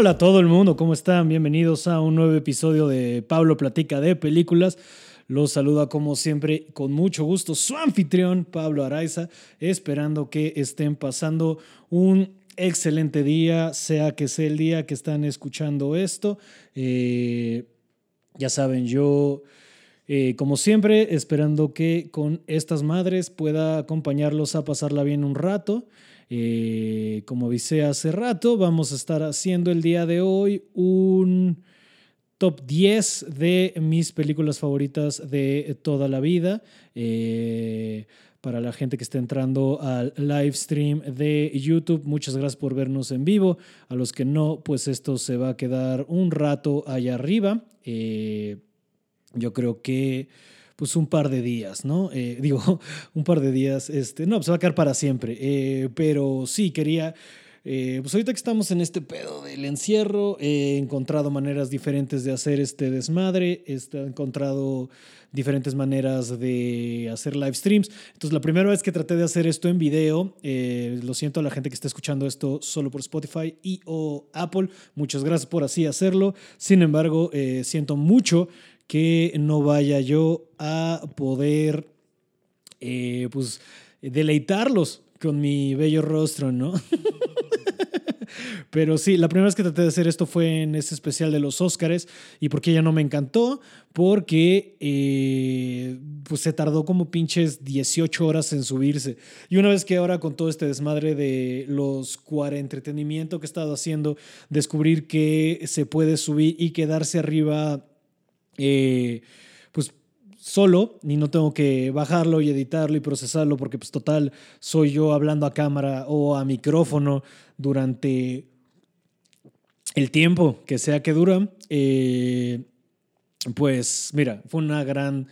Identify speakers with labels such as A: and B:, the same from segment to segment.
A: Hola a todo el mundo, ¿cómo están? Bienvenidos a un nuevo episodio de Pablo Platica de Películas. Los saluda como siempre con mucho gusto su anfitrión Pablo Araiza, esperando que estén pasando un excelente día, sea que sea el día que están escuchando esto. Eh, ya saben, yo... Eh, como siempre, esperando que con estas madres pueda acompañarlos a pasarla bien un rato. Eh, como avisé hace rato, vamos a estar haciendo el día de hoy un top 10 de mis películas favoritas de toda la vida. Eh, para la gente que está entrando al live stream de YouTube, muchas gracias por vernos en vivo. A los que no, pues esto se va a quedar un rato allá arriba. Yo creo que pues un par de días, ¿no? Eh, digo, un par de días, este, no, pues va a quedar para siempre. Eh, pero sí, quería, eh, pues ahorita que estamos en este pedo del encierro, he encontrado maneras diferentes de hacer este desmadre, he encontrado diferentes maneras de hacer live streams. Entonces, la primera vez que traté de hacer esto en video, lo siento a la gente que está escuchando esto solo por Spotify y o Apple, muchas gracias por así hacerlo. Sin embargo, siento mucho que no vaya yo a poder eh, pues deleitarlos con mi bello rostro, ¿no? Pero sí, la primera vez que traté de hacer esto fue en ese especial de los Óscares. ¿Y por qué ya no me encantó? Porque eh, pues se tardó como pinches 18 horas en subirse. Y una vez que ahora con todo este desmadre de los cuare entretenimiento que he estado haciendo, descubrir que se puede subir y quedarse arriba eh, pues solo y no tengo que bajarlo y editarlo y procesarlo porque pues total soy yo hablando a cámara o a micrófono durante el tiempo que sea que dura. Eh, pues mira, fue una gran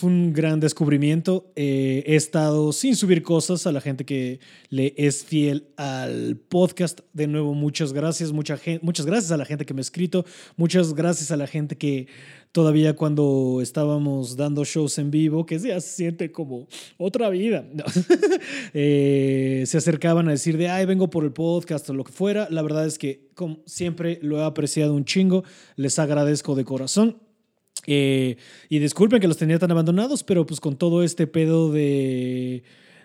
A: fue un gran descubrimiento. Eh, he estado sin subir cosas a la gente que le es fiel al podcast. De nuevo, muchas gracias. Mucha gente, muchas gracias a la gente que me ha escrito. Muchas gracias a la gente que todavía cuando estábamos dando shows en vivo, que se siente como otra vida, eh, se acercaban a decir de, ay, vengo por el podcast o lo que fuera. La verdad es que como siempre lo he apreciado un chingo. Les agradezco de corazón. Eh, y disculpen que los tenía tan abandonados, pero pues con todo este pedo de,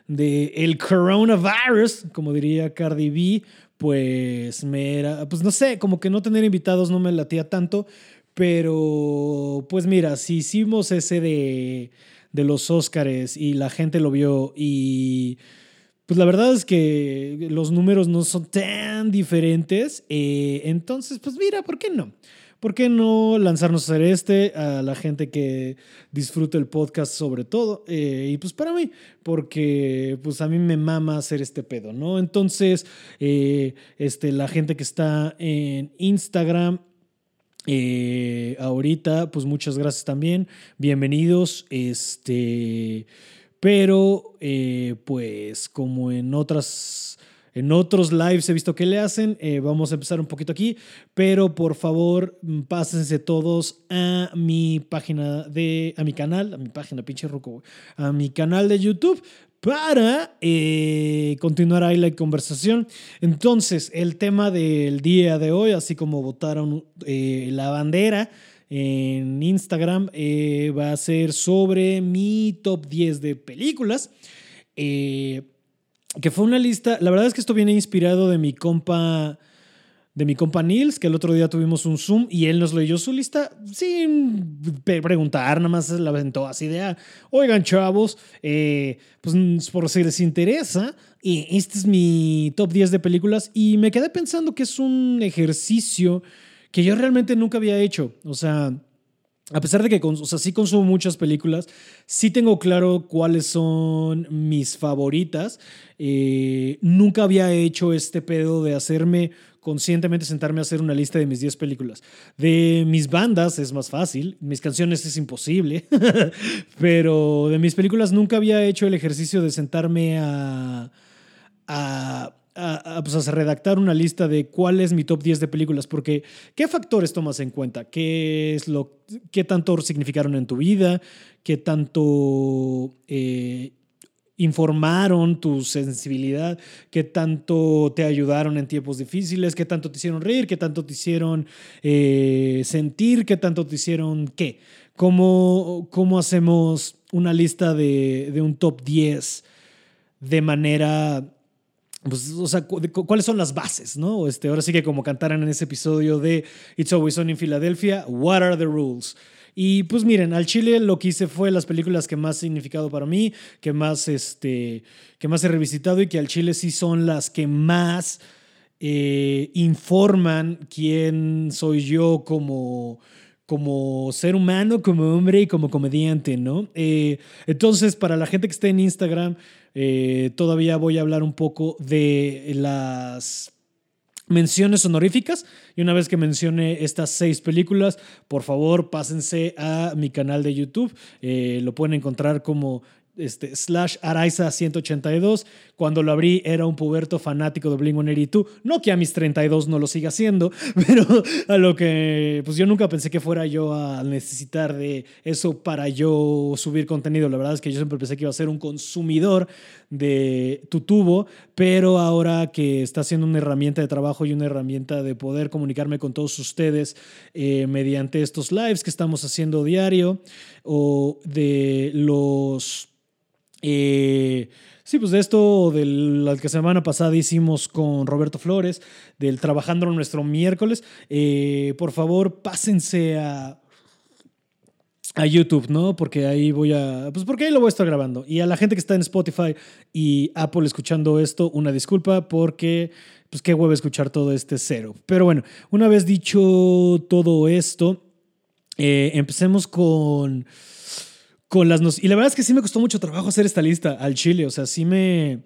A: de el coronavirus, como diría Cardi B, pues me era, pues no sé, como que no tener invitados no me latía tanto, pero pues mira, si hicimos ese de, de los Óscares y la gente lo vio y... Pues la verdad es que los números no son tan diferentes. Eh, entonces, pues mira, ¿por qué no? ¿Por qué no lanzarnos a hacer este a la gente que disfrute el podcast sobre todo? Eh, y pues para mí, porque pues a mí me mama hacer este pedo, ¿no? Entonces, eh, este, la gente que está en Instagram, eh, ahorita, pues muchas gracias también. Bienvenidos. Este, pero, pues como en otras en otros lives he visto que le hacen. Eh, vamos a empezar un poquito aquí, pero por favor, mm, pásense todos a mi página de, a mi canal, a mi página, pinche roco, a mi canal de YouTube para eh, continuar ahí la conversación. Entonces, el tema del día de hoy, así como votaron eh, la bandera en Instagram, va a ser sobre mi top 10 de películas. Eh, que fue una lista, la verdad es que esto viene inspirado de mi compa, de mi compa Nils, que el otro día tuvimos un Zoom y él nos leyó su lista sin preguntar, nada más la aventó así de, ah, oigan chavos, eh, pues por si les interesa, y este es mi top 10 de películas y me quedé pensando que es un ejercicio que yo realmente nunca había hecho, o sea a pesar de que o sea, sí consumo muchas películas, sí tengo claro cuáles son mis favoritas. Eh, nunca había hecho este pedo de hacerme conscientemente sentarme a hacer una lista de mis 10 películas. De mis bandas es más fácil, mis canciones es imposible, pero de mis películas nunca había hecho el ejercicio de sentarme a, a a, pues, a, redactar una lista de cuál es mi top 10 de películas, porque ¿qué factores tomas en cuenta? ¿Qué, es lo, qué tanto significaron en tu vida? ¿Qué tanto... Eh, informaron tu sensibilidad, qué tanto te ayudaron en tiempos difíciles, qué tanto te hicieron reír, qué tanto te hicieron eh, sentir, qué tanto te hicieron qué. ¿Cómo, cómo hacemos una lista de, de un top 10 de manera pues, o sea, cuáles son las bases, ¿no? Este, ahora sí que como cantaran en ese episodio de It's Always On in Philadelphia, What are the rules? Y pues miren, al Chile lo que hice fue las películas que más significado para mí, que más, este, que más he revisitado y que al Chile sí son las que más eh, informan quién soy yo como, como ser humano, como hombre y como comediante, ¿no? Eh, entonces, para la gente que esté en Instagram, eh, todavía voy a hablar un poco de las menciones honoríficas. Y una vez que mencione estas seis películas, por favor pásense a mi canal de YouTube. Eh, lo pueden encontrar como este, slash Araiza 182. Cuando lo abrí era un puberto fanático de Blink-182. No que a mis 32 no lo siga haciendo, pero a lo que pues yo nunca pensé que fuera yo a necesitar de eso para yo subir contenido. La verdad es que yo siempre pensé que iba a ser un consumidor de tu tubo, pero ahora que está siendo una herramienta de trabajo y una herramienta de poder comunicarme con todos ustedes eh, mediante estos lives que estamos haciendo diario o de los eh, sí, pues de esto, de la que semana pasada hicimos con Roberto Flores, del Trabajando nuestro miércoles, eh, por favor pásense a, a YouTube, ¿no? Porque ahí voy a, pues porque ahí lo voy a estar grabando. Y a la gente que está en Spotify y Apple escuchando esto, una disculpa porque, pues qué huevo escuchar todo este cero. Pero bueno, una vez dicho todo esto, eh, empecemos con con las y la verdad es que sí me costó mucho trabajo hacer esta lista al chile, o sea, sí me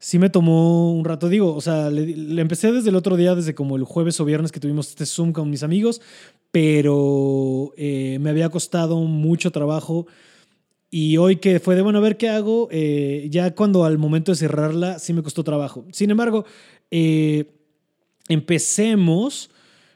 A: sí me tomó un rato, digo, o sea, le, empecé desde el otro día, desde como el jueves o viernes que tuvimos este Zoom con mis amigos, pero eh, me había costado mucho trabajo. Y hoy que fue de, bueno, a ver qué hago, eh, ya cuando al momento de cerrarla sí me costó trabajo. Sin embargo, eh, empecemos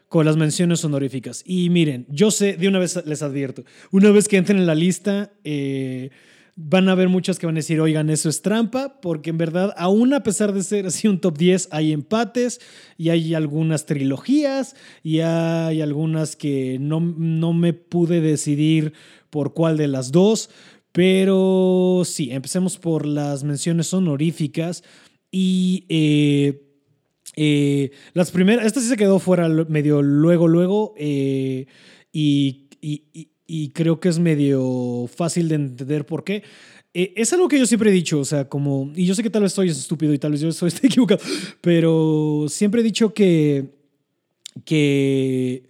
A: con las menciones honoríficas. Y miren, yo sé, de una vez les advierto, una vez que entren en la lista, eh, van a haber muchas que van a decir, oigan, eso es trampa, porque en verdad, aún a pesar de ser así un top 10, hay empates y hay algunas trilogías y hay algunas que no, no me pude decidir por cuál de las dos. Pero sí, empecemos por las menciones honoríficas y... Eh, eh, las primeras, esta sí se quedó fuera medio luego, luego, eh, y, y, creo que es medio fácil de entender por qué. Eh, es algo que yo siempre he dicho, o sea, como, y yo sé que tal vez estoy estúpido y tal vez yo estoy equivocado, pero siempre he dicho que, que,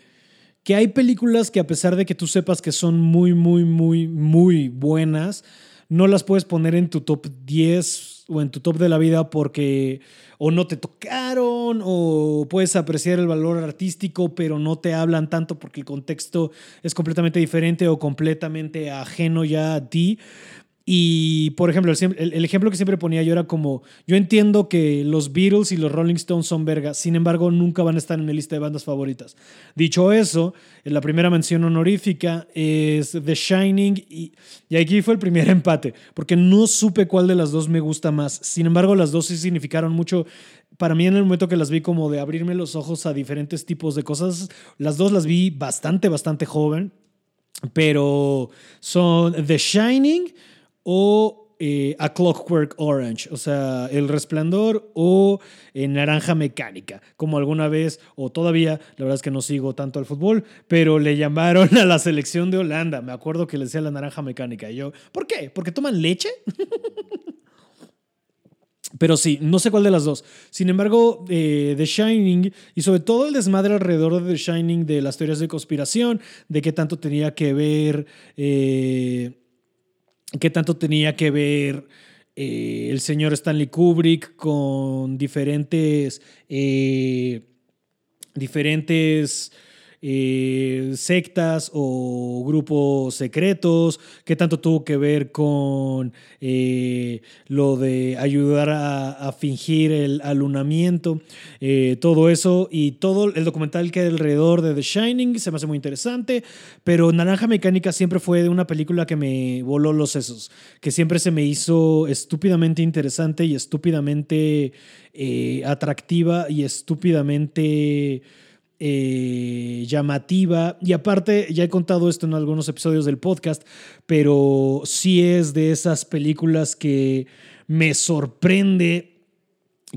A: que hay películas que a pesar de que tú sepas que son muy, muy, muy, muy buenas, no las puedes poner en tu top 10 o en tu top de la vida porque o no te tocaron o puedes apreciar el valor artístico pero no te hablan tanto porque el contexto es completamente diferente o completamente ajeno ya a ti. Y, por ejemplo, el, ejemplo que siempre ponía yo era como, yo entiendo que los Beatles y los Rolling Stones son vergas, sin embargo, nunca van a estar en mi lista de bandas favoritas. Dicho eso, la primera mención honorífica es The Shining y, y aquí fue el primer empate, porque no supe cuál de las dos me gusta más. Sin embargo, las dos sí significaron mucho para mí en el momento que las vi como de abrirme los ojos a diferentes tipos de cosas, las dos las vi bastante, bastante joven, pero son The Shining o eh, A Clockwork Orange, o sea, El Resplandor o eh, Naranja Mecánica, como alguna vez o todavía, la verdad es que no sigo tanto al fútbol, pero le llamaron a la selección de Holanda, me acuerdo que le decía la Naranja Mecánica, y yo, ¿por qué? ¿Porque toman leche? Pero sí, no sé cuál de las dos. Sin embargo, eh, The Shining y sobre todo el desmadre alrededor de The Shining, de las teorías de conspiración, de qué tanto tenía que ver qué tanto tenía que ver eh, el señor Stanley Kubrick con diferentes, eh, diferentes eh, sectas o grupos secretos, qué tanto tuvo que ver con eh, lo de ayudar a, fingir el alunamiento, eh, todo eso y todo el documental que hay alrededor de The Shining se me hace muy interesante, pero Naranja Mecánica siempre fue una película que me voló los sesos, que siempre se me hizo estúpidamente interesante y estúpidamente atractiva y estúpidamente eh, llamativa. Y aparte, ya he contado esto en algunos episodios del podcast, pero sí es de esas películas que me sorprende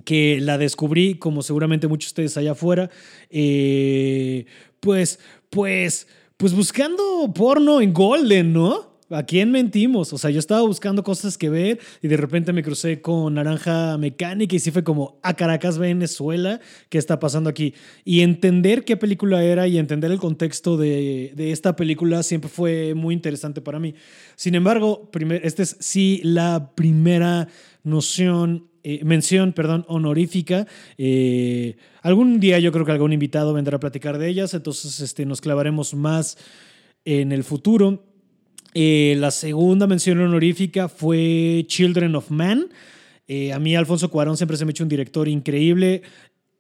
A: que la descubrí, como seguramente muchos de ustedes allá afuera, eh, pues, pues, pues buscando porno en Golden, ¿no? ¿A quién mentimos? O sea, yo estaba buscando cosas que ver y de repente me crucé con Naranja Mecánica y sí fue como, a Caracas, Venezuela, ¿qué está pasando aquí? Y entender qué película era y entender el contexto de, esta película siempre fue muy interesante para mí. Sin embargo, primer, esta es sí la primera noción eh, mención, perdón, honorífica. Eh, algún día yo creo que algún invitado vendrá a platicar de ellas, entonces este, nos clavaremos más en el futuro. Eh, la segunda mención honorífica fue Children of Man. Eh, a mí Alfonso Cuarón siempre se me ha hecho un director increíble.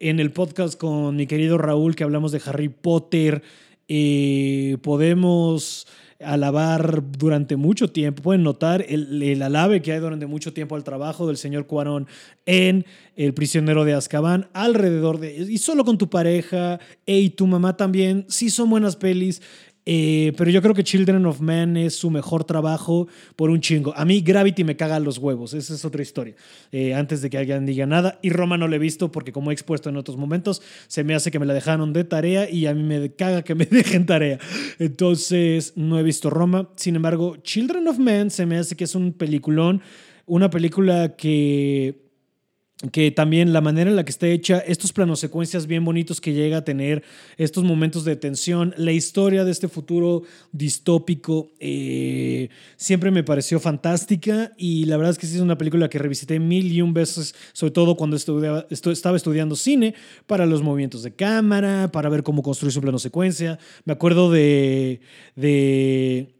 A: En el podcast con mi querido Raúl que hablamos de Harry Potter, eh, podemos alabar durante mucho tiempo, pueden notar el, el, alabe que hay durante mucho tiempo al trabajo del señor Cuarón en El prisionero de Azkaban, alrededor de, y solo con tu pareja, y tu mamá también, sí son buenas pelis, eh, pero yo creo que Children of Man es su mejor trabajo por un chingo. A mí Gravity me caga los huevos, esa es otra historia. Eh, antes de que alguien diga nada. Y Roma no la he visto porque como he expuesto en otros momentos, se me hace que me la dejaron de tarea y a mí me caga que me dejen tarea. Entonces no he visto Roma. Sin embargo, Children of Man se me hace que es un peliculón, una película que que también la manera en la que está hecha, estos planos secuencias bien bonitos que llega a tener, estos momentos de tensión, la historia de este futuro distópico, eh, siempre me pareció fantástica y la verdad es que sí es una película que revisité mil y un veces, sobre todo cuando estudiaba, estaba estudiando cine, para los movimientos de cámara, para ver cómo construir su plano secuencia. Me acuerdo de, de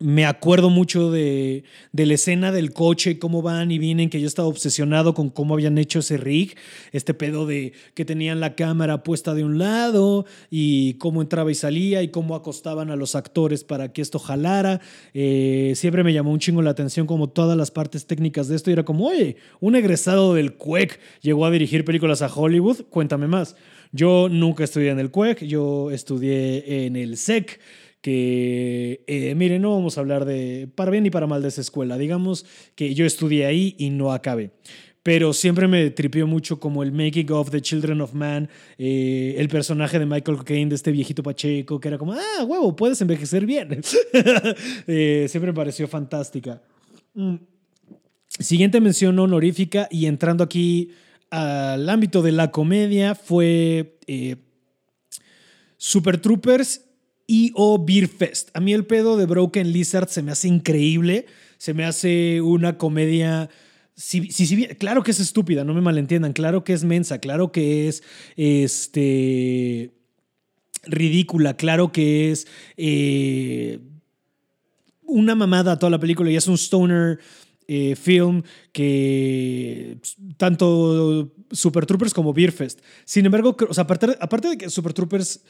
A: me acuerdo mucho de, de, la escena del coche, cómo van y vienen, que yo estaba obsesionado con cómo habían hecho ese rig, este pedo de que tenían la cámara puesta de un lado y cómo entraba y salía y cómo acostaban a los actores para que esto jalara. Eh, siempre me llamó un chingo la atención como todas las partes técnicas de esto y era como, oye, un egresado del CUEC llegó a dirigir películas a Hollywood, cuéntame más. Yo nunca estudié en el CUEC, yo estudié en el SEC que, eh, no vamos a hablar de para bien ni para mal de esa escuela. Digamos que yo estudié ahí y no acabé. Pero siempre me tripió mucho como el making of the Children of Man, eh, el personaje de Michael Caine, de este viejito Pacheco, que era como, ah, huevo, puedes envejecer bien. Eh, siempre me pareció fantástica. Mm. Siguiente mención honorífica y entrando aquí al ámbito de la comedia fue Super Troopers y o Beer Fest. A mí el pedo de Broken Lizard se me hace increíble, se me hace una comedia... Claro que es estúpida, no me malentiendan, claro que es mensa, claro que es este, ridícula, claro que es eh, una mamada toda la película y es un stoner eh, film que tanto Super Troopers como Beer Fest. Sin embargo, o sea, aparte, aparte de que Super Troopers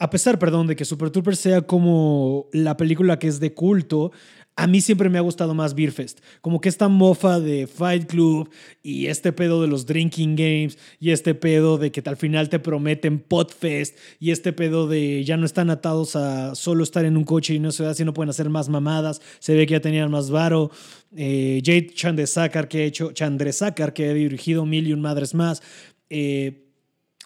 A: a pesar, perdón, de que Super Trooper sea como la película que es de culto, a mí siempre me ha gustado más Beerfest. Como que esta mofa de Fight Club y este pedo de los drinking games y este pedo de que al final te prometen Podfest y este pedo de ya no están atados a solo estar en un coche y no se si no pueden hacer más mamadas. Se ve que ya tenían más varo. Eh, Jade Chandresakar que ha hecho, Chandresakar que ha dirigido Mil y un Madres Más. Eh,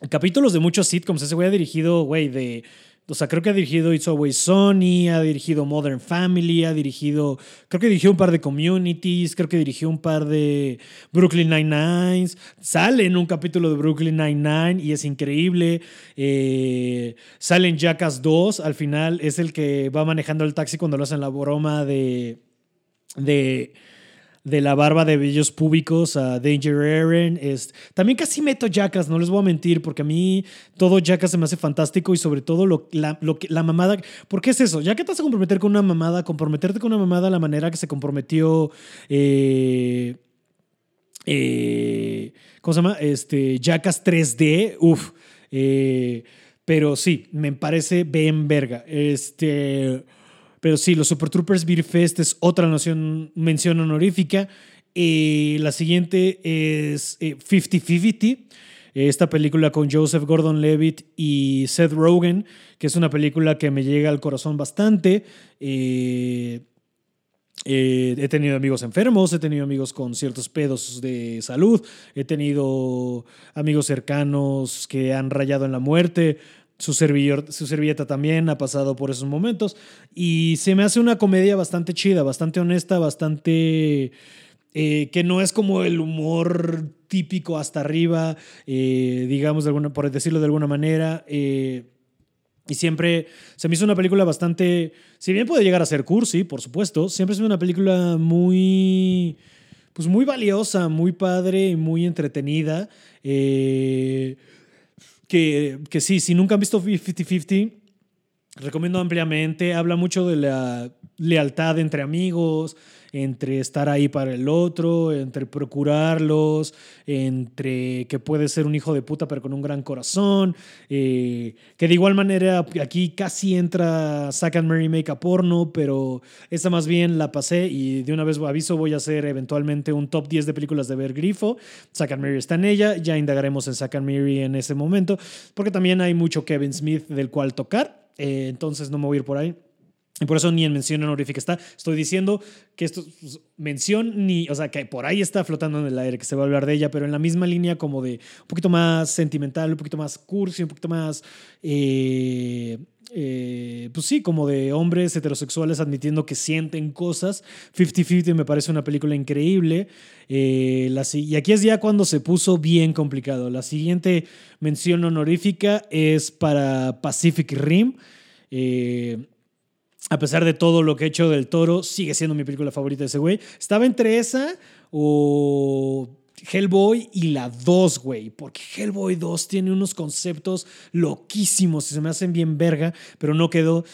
A: capítulos de muchos sitcoms. Ese güey ha dirigido, güey, de. O sea, creo que ha dirigido It's Always Sony, ha dirigido Modern Family, ha dirigido. Creo que dirigió un par de Communities, creo que dirigió un par de Brooklyn Nine-Nine. Sale en un capítulo de Brooklyn Nine-Nine y es increíble. Eh, sale en Jackass 2, al final es el que va manejando el taxi cuando lo hacen la broma de. de de la barba de vellos públicos a Danger Aaron. Es, también casi meto Jackass, no les voy a mentir, porque a mí todo Jackass se me hace fantástico y sobre todo lo, la, lo la mamada. ¿Por qué es eso? Ya que te vas a comprometer con una mamada, comprometerte con una mamada a la manera que se comprometió. Eh, eh, ¿Cómo se llama? Este, Jackass 3D. Uf. Eh, pero sí, me parece bien verga. Este. Pero sí, los Super Troopers Beer Fest es otra noción, mención honorífica. Eh, la siguiente es 50-50. Eh, esta película con Joseph Gordon Levitt y Seth Rogen, que es una película que me llega al corazón bastante. Eh, he tenido amigos enfermos, he tenido amigos con ciertos pedos de salud, he tenido amigos cercanos que han rayado en la muerte. Su, su servilleta también ha pasado por esos momentos. Y se me hace una comedia bastante chida, bastante honesta, bastante... Eh, que no es como el humor típico hasta arriba, eh, digamos, de alguna, por decirlo de alguna manera. Eh, y siempre se me hizo una película bastante, si bien puede llegar a ser cursi, por supuesto, siempre es una película muy, pues muy valiosa, muy padre y muy entretenida. Que, sí, si nunca han visto 50-50, recomiendo ampliamente. Habla mucho de la lealtad entre amigos, entre estar ahí para el otro, entre procurarlos, entre que puede ser un hijo de puta pero con un gran corazón, eh, que de igual manera aquí casi entra Zack and Mary Make a Porno, pero esta más bien la pasé y de una vez aviso voy a hacer eventualmente un top 10 de películas de ver grifo. Zack and Mary está en ella, ya indagaremos en Zack and Mary en ese momento, porque también hay mucho Kevin Smith del cual tocar, eh, entonces no me voy a ir por ahí. Y por eso ni en mención honorífica está. Estoy diciendo que esto es mención ni, o sea, que por ahí está flotando en el aire, que se va a hablar de ella, pero en la misma línea como de un poquito más sentimental, un poquito más cursi, un poquito más, eh, eh, pues sí, como de hombres heterosexuales admitiendo que sienten cosas. 50-50 me parece una película increíble. Eh, la, y aquí es ya cuando se puso bien complicado. La siguiente mención honorífica es para Pacific Rim. Eh, a pesar de todo lo que he hecho del toro, sigue siendo mi película favorita de ese güey. Estaba entre esa o Hellboy y la 2, güey. Porque Hellboy 2 tiene unos conceptos loquísimos y se me hacen bien verga, pero no quedó.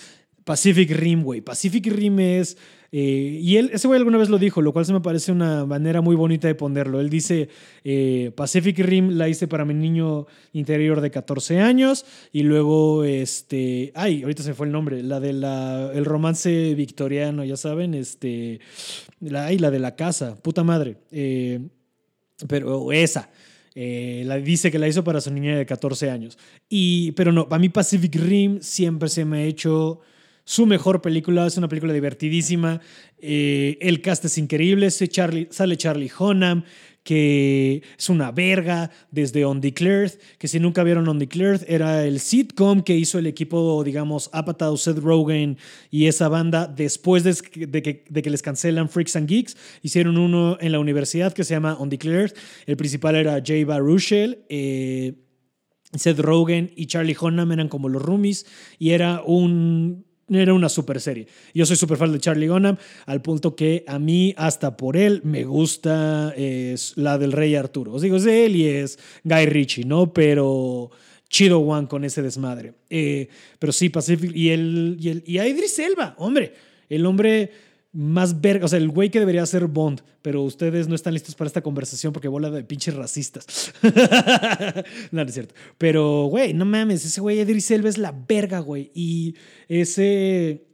A: Pacific Rim, güey. Pacific Rim es eh, y él, ese güey alguna vez lo dijo, lo cual se me parece una manera muy bonita de ponerlo. Él dice, eh, Pacific Rim la hice para mi niño interior de 14 años y luego, este, ay, ahorita se fue el nombre, la de la, el romance victoriano, ya saben, este, la, ay, la de la casa, puta madre. Eh, pero esa. la dice que la hizo para su niña de 14 años. Y, pero no, para mí Pacific Rim siempre se me ha hecho su mejor película. Es una película divertidísima. Eh, el cast es increíble. Sale Charlie Hunnam, que es una verga desde Undeclared, que si nunca vieron Undeclared, era el sitcom que hizo el equipo, digamos, Apatow, Seth Rogen y esa banda después de, que, de, que, les cancelan Freaks and Geeks. Hicieron uno en la universidad que se llama Undeclared. El principal era Jay Baruchel. Eh, Seth Rogen y Charlie Hunnam eran como los roomies y era un era una super serie. Yo soy súper fan de Charlie Hunnam, al punto que a mí, hasta por él, me gusta es la del Rey Arturo. Os digo, es de él y es Guy Ritchie, ¿no? Pero chido One con ese desmadre. Eh, pero sí, Pacific. Y, el, y, el, y a Idris Elba, hombre. El hombre más verga, o sea, el güey que debería ser Bond, pero ustedes no están listos para esta conversación porque bola de pinches racistas. no, no es cierto. Pero, güey, no mames, ese güey Idris Elba es la verga, güey. Y ese...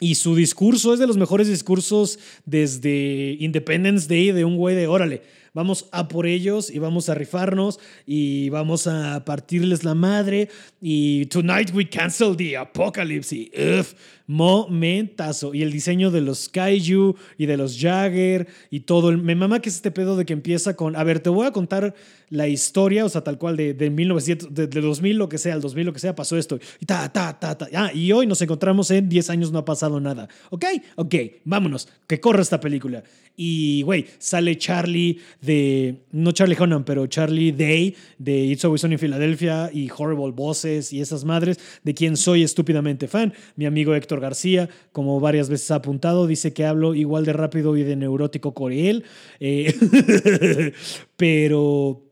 A: Y su discurso es de los mejores discursos desde Independence Day de un güey de, órale, vamos a por ellos y vamos a rifarnos y vamos a partirles la madre. Y tonight we cancel the apocalypse. Y uf, momentazo. Y el diseño de los kaiju y de los Jagger y todo el, me mama que es este pedo de que empieza con a ver te voy a contar la historia o sea tal cual de, de 1900 de, 2000 lo que sea el 2000 lo que sea pasó esto. Y ta ta ta ta. Ah, y hoy nos encontramos en 10 años no ha pasado nada. Ok ok vámonos que corra esta película y güey sale Charlie de, no Charlie Hunnam, pero Charlie Day de It's Always Sunny en Filadelfia y Horrible Bosses y esas madres, de quien soy estúpidamente fan. Mi amigo Héctor García, como varias veces ha apuntado, dice que hablo igual de rápido y de neurótico que él, eh, pero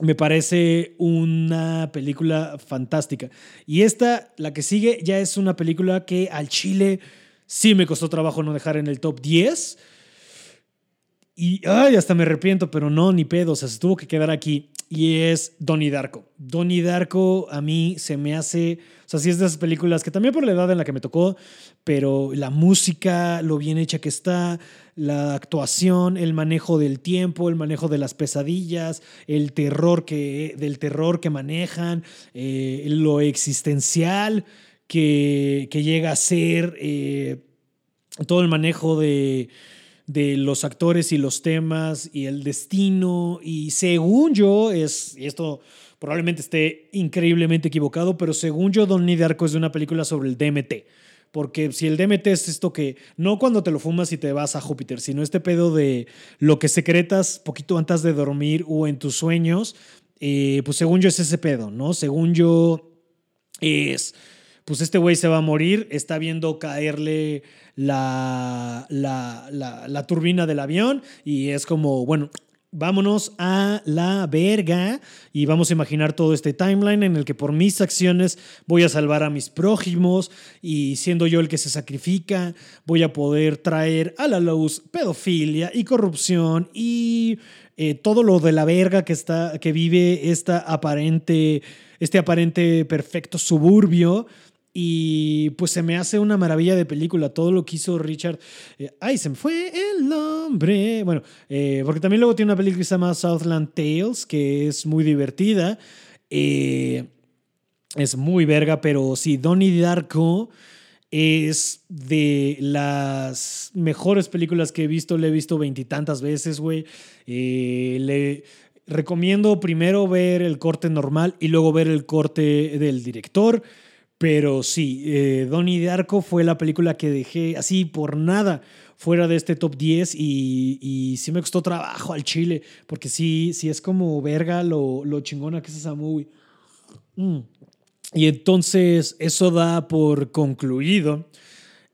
A: me parece una película fantástica. Y esta, la que sigue, ya es una película que al Chile sí me costó trabajo no dejar en el top 10. Y ay, hasta me arrepiento, pero no, ni pedo, o sea, se tuvo que quedar aquí. Y es Donnie Darko. Donnie Darko a mí se me hace, o sea, sí es de esas películas que también por la edad en la que me tocó, pero la música, lo bien hecha que está, la actuación, el manejo del tiempo, el manejo de las pesadillas, el terror que, del terror que manejan, eh, lo existencial que, llega a ser, eh, todo el manejo de, de los actores y los temas y el destino. Y según yo, es, y esto probablemente esté increíblemente equivocado, pero según yo, Don Darko es de una película sobre el DMT. Porque si el DMT es esto que, no cuando te lo fumas y te vas a Júpiter, sino este pedo de lo que secretas poquito antes de dormir o en tus sueños, eh, pues según yo es ese pedo, ¿no? Según yo es, pues este güey se va a morir, está viendo caerle la, la, la, turbina del avión y es como, bueno, vámonos a la verga y vamos a imaginar todo este timeline en el que por mis acciones voy a salvar a mis prójimos y siendo yo el que se sacrifica, voy a poder traer a la luz pedofilia y corrupción y eh, todo lo de la verga que, está, que vive esta aparente, este aparente perfecto suburbio y pues se me hace una maravilla de película todo lo que hizo Richard. Eh, ay, se me fue el nombre. Bueno, eh, porque también luego tiene una película que se llama Southland Tales, que es muy divertida. Eh, es muy verga, pero sí, Donnie Darko es de las mejores películas que he visto. Le he visto veintitantas veces, güey. le recomiendo primero ver el corte normal y luego ver el corte del director. Pero sí, eh, Donnie Darko fue la película que dejé así por nada fuera de este top 10 y, y sí me costó trabajo al chile, porque sí, sí es como verga lo, lo chingona que es esa movie. Mm. Y entonces eso da por concluido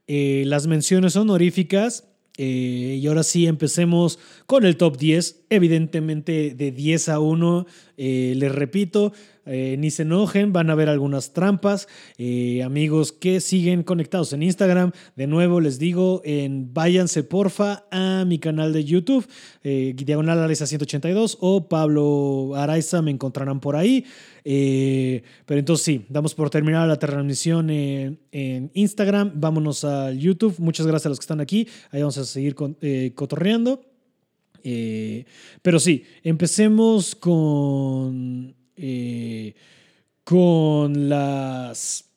A: eh, las menciones honoríficas. Eh, y ahora sí, empecemos con el top 10. Evidentemente, de 10 a 1, les repito, eh, ni se enojen, van a ver algunas trampas. Eh, amigos que siguen conectados en Instagram, de nuevo les digo, en, váyanse porfa a mi canal de YouTube, eh, Diagonal Araiza 182 o Pablo Araiza, me encontrarán por ahí. Pero entonces sí, damos por terminada la transmisión en, Instagram. Vámonos al YouTube. Muchas gracias a los que están aquí. Ahí vamos a seguir cotorreando. pero sí, empecemos con eh, con las.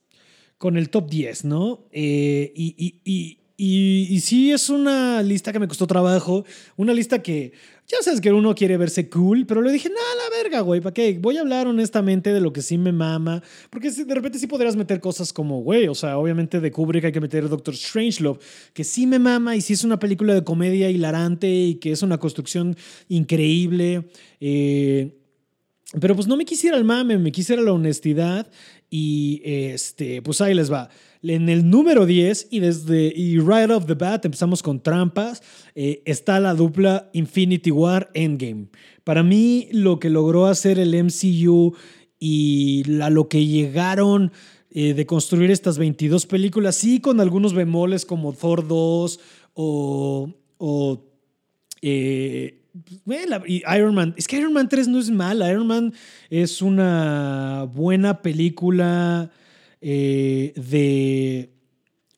A: con el top 10, ¿no? Eh, y, y, y, sí es una lista que me costó trabajo. Una lista que. Ya sabes que uno quiere verse cool, pero le dije, no, la verga, güey, ¿para qué? Voy a hablar honestamente de lo que sí me mama. Porque de repente sí podrías meter cosas como, güey, o sea, obviamente de Kubrick hay que meter Doctor Strangelove, que sí me mama y sí es una película de comedia hilarante y que es una construcción increíble. Eh, pero pues no me quisiera el mame, me quisiera la honestidad y este, pues ahí les va. En el número 10 y desde y right off the bat empezamos con trampas, eh, está la dupla Infinity War Endgame. Para mí lo que logró hacer el MCU y a lo que llegaron eh, de construir estas 22 películas, sí con algunos bemoles como Thor 2 o, o eh, Iron Man, es que Iron Man 3 no es mala, Iron Man es una buena película eh, de,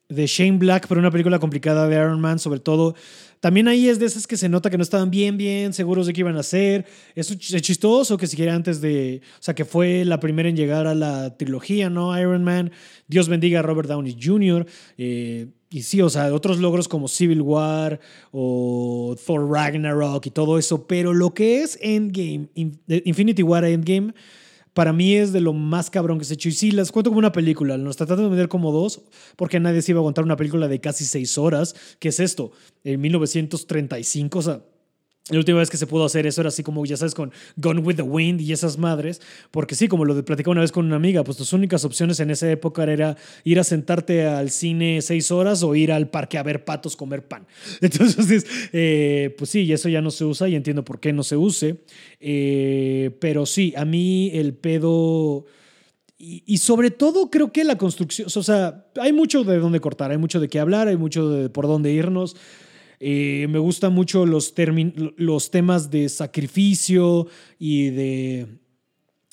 A: de Shane Black, pero una película complicada de Iron Man, sobre todo. También ahí es de esas que se nota que no estaban bien, bien seguros de qué iban a hacer. Es chistoso que siquiera antes de, o sea, que fue la primera en llegar a la trilogía, ¿no? Iron Man, Dios bendiga a Robert Downey Jr. Eh, y sí, o sea, otros logros como Civil War o Thor Ragnarok y todo eso, pero lo que es Endgame, Infinity War Endgame, para mí es de lo más cabrón que se ha hecho. Y sí, las cuento como una película, nos tratando de vender como dos, porque nadie se iba a aguantar una película de casi seis horas. ¿Qué es esto? En 1935, o sea, La última vez que se pudo hacer eso era así como, ya sabes, con Gone with the Wind y esas madres. Porque sí, como lo platicaba una vez con una amiga, pues tus únicas opciones en esa época era ir a sentarte al cine seis horas o ir al parque a ver patos comer pan. Entonces, eh, pues sí, y eso ya no se usa y entiendo por qué no se use. Eh, pero sí, a mí el pedo... Y, sobre todo creo que la construcción, o sea, hay mucho de dónde cortar, hay mucho de qué hablar, hay mucho de por dónde irnos. Eh, me gustan mucho los, los temas de sacrificio y de,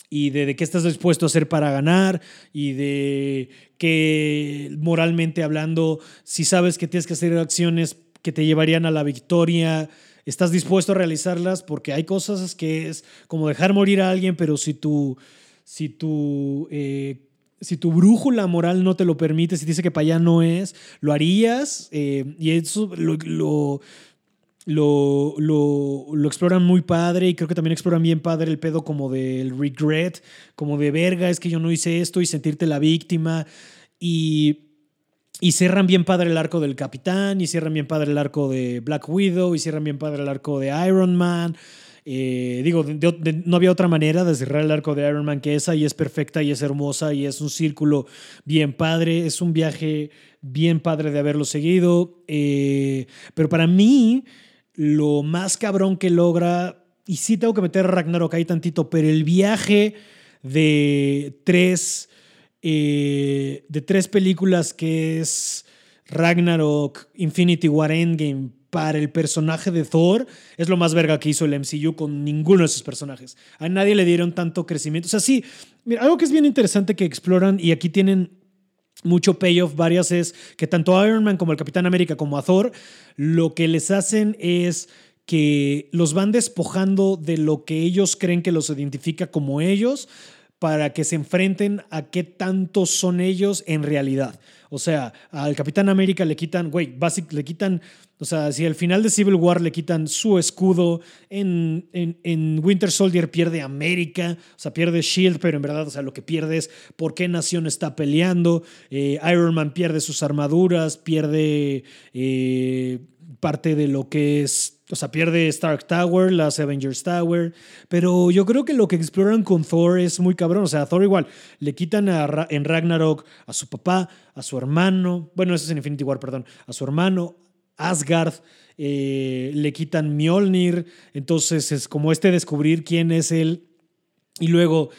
A: y de, qué estás dispuesto a hacer para ganar y de que moralmente hablando, si sabes que tienes que hacer acciones que te llevarían a la victoria, estás dispuesto a realizarlas porque hay cosas que es como dejar morir a alguien, pero si tú si tu, eh, si tu brújula moral no te lo permite, si dice que para allá no es, lo harías eh, y eso lo, lo, lo, lo, exploran muy padre y creo que también exploran bien padre el pedo como del regret, como de verga, es que yo no hice esto y sentirte la víctima y, y cierran bien padre el arco del capitán y cierran bien padre el arco de Black Widow y cierran bien padre el arco de Iron Man. Eh, digo, no había otra manera de cerrar el arco de Iron Man que esa y es perfecta y es hermosa y es un círculo bien padre, es un viaje bien padre de haberlo seguido, eh, pero para mí lo más cabrón que logra, y sí tengo que meter a Ragnarok ahí tantito, pero el viaje de tres, eh, de tres películas que es Ragnarok, Infinity War, Endgame, para el personaje de Thor es lo más verga que hizo el MCU con ninguno de sus personajes. A nadie le dieron tanto crecimiento. O sea, sí, mira, algo que es bien interesante que exploran y aquí tienen mucho payoff varias es que tanto a Iron Man como el Capitán América como a Thor lo que les hacen es que los van despojando de lo que ellos creen que los identifica como ellos para que se enfrenten a qué tantos son ellos en realidad. O sea, al Capitán América le quitan, güey, le quitan, o sea, si al final de Civil War le quitan su escudo, en, en, Winter Soldier pierde América, o sea, pierde Shield, pero en verdad, o sea, lo que pierde es por qué nación está peleando. Eh, Iron Man pierde sus armaduras, pierde eh, parte de lo que es o sea, pierde Stark Tower, las Avengers Tower. Pero yo creo que lo que exploran con Thor es muy cabrón. O sea, Thor igual le quitan en Ragnarok a su papá, a su hermano. Bueno, eso es en Infinity War, perdón. A su hermano, Asgard. Eh, le quitan Mjolnir. Entonces es como este descubrir quién es él. Y luego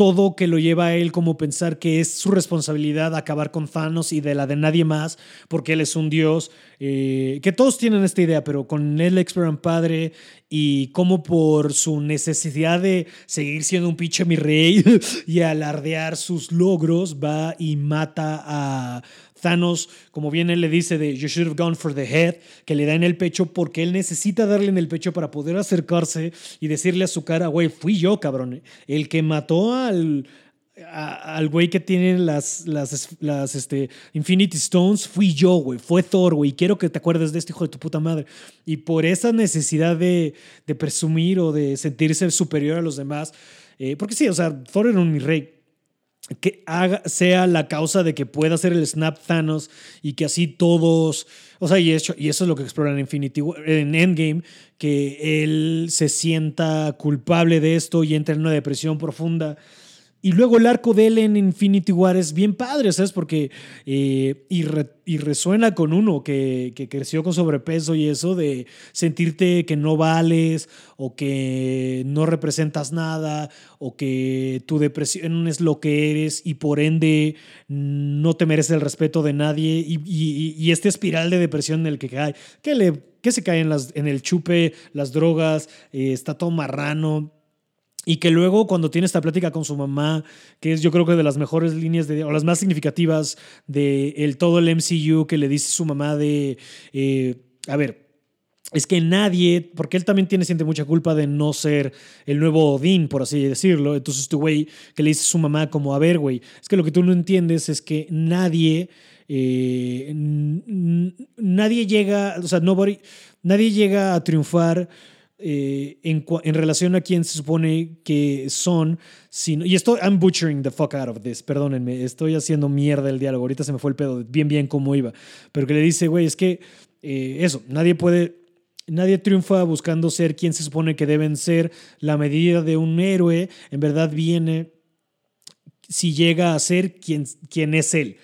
A: todo que lo lleva a él como pensar que es su responsabilidad acabar con Thanos y de la de nadie más, porque él es un dios, eh, que todos tienen esta idea, pero con él exploran padre y como por su necesidad de seguir siendo un pinche mi rey y alardear sus logros, va y mata a Thanos, como bien él le dice de You should have gone for the head, que le da en el pecho porque él necesita darle en el pecho para poder acercarse y decirle a su cara, güey, fui yo, cabrón. El que mató al, al güey que tiene las, las, este, Infinity Stones fui yo, güey. Fue Thor, güey. Quiero que te acuerdes de este hijo de tu puta madre. Y por esa necesidad de, de presumir o de sentirse superior a los demás, eh, porque sí, o sea, Thor era un rey que haga, sea la causa de que pueda hacer el snap Thanos y que así todos, o sea, y eso, y eso es lo que exploran en Infinity en Endgame, que él se sienta culpable de esto y entra en una depresión profunda y luego el arco de él en Infinity War es bien padre, ¿sabes? Porque eh, y, resuena con uno que, que, creció con sobrepeso y eso de sentirte que no vales o que no representas nada o que tu depresión es lo que eres y por ende no te mereces el respeto de nadie y, y, este espiral de depresión en el que cae, que, le, que se cae en, las, en el chupe, las drogas, eh, está todo marrano y que luego cuando tiene esta plática con su mamá, que es yo creo que de las mejores líneas de, o las más significativas de el, todo el MCU, que le dice su mamá de, eh, a ver, es que nadie, porque él también tiene, siente mucha culpa de no ser el nuevo Odín, por así decirlo. Entonces este güey que le dice a su mamá como, a ver, güey, es que lo que tú no entiendes es que nadie... Eh, nadie llega, o sea, nobody, nadie llega a triunfar eh, en, en, relación a quién se supone que son. Y estoy, I'm butchering the fuck out of this, perdónenme, estoy haciendo mierda el diálogo. Ahorita se me fue el pedo, bien, bien cómo iba. Pero que le dice, güey, es que eh, eso, nadie puede Nadie triunfa buscando ser quien se supone que deben ser. La medida de un héroe en verdad viene si llega a ser quien, quien es él.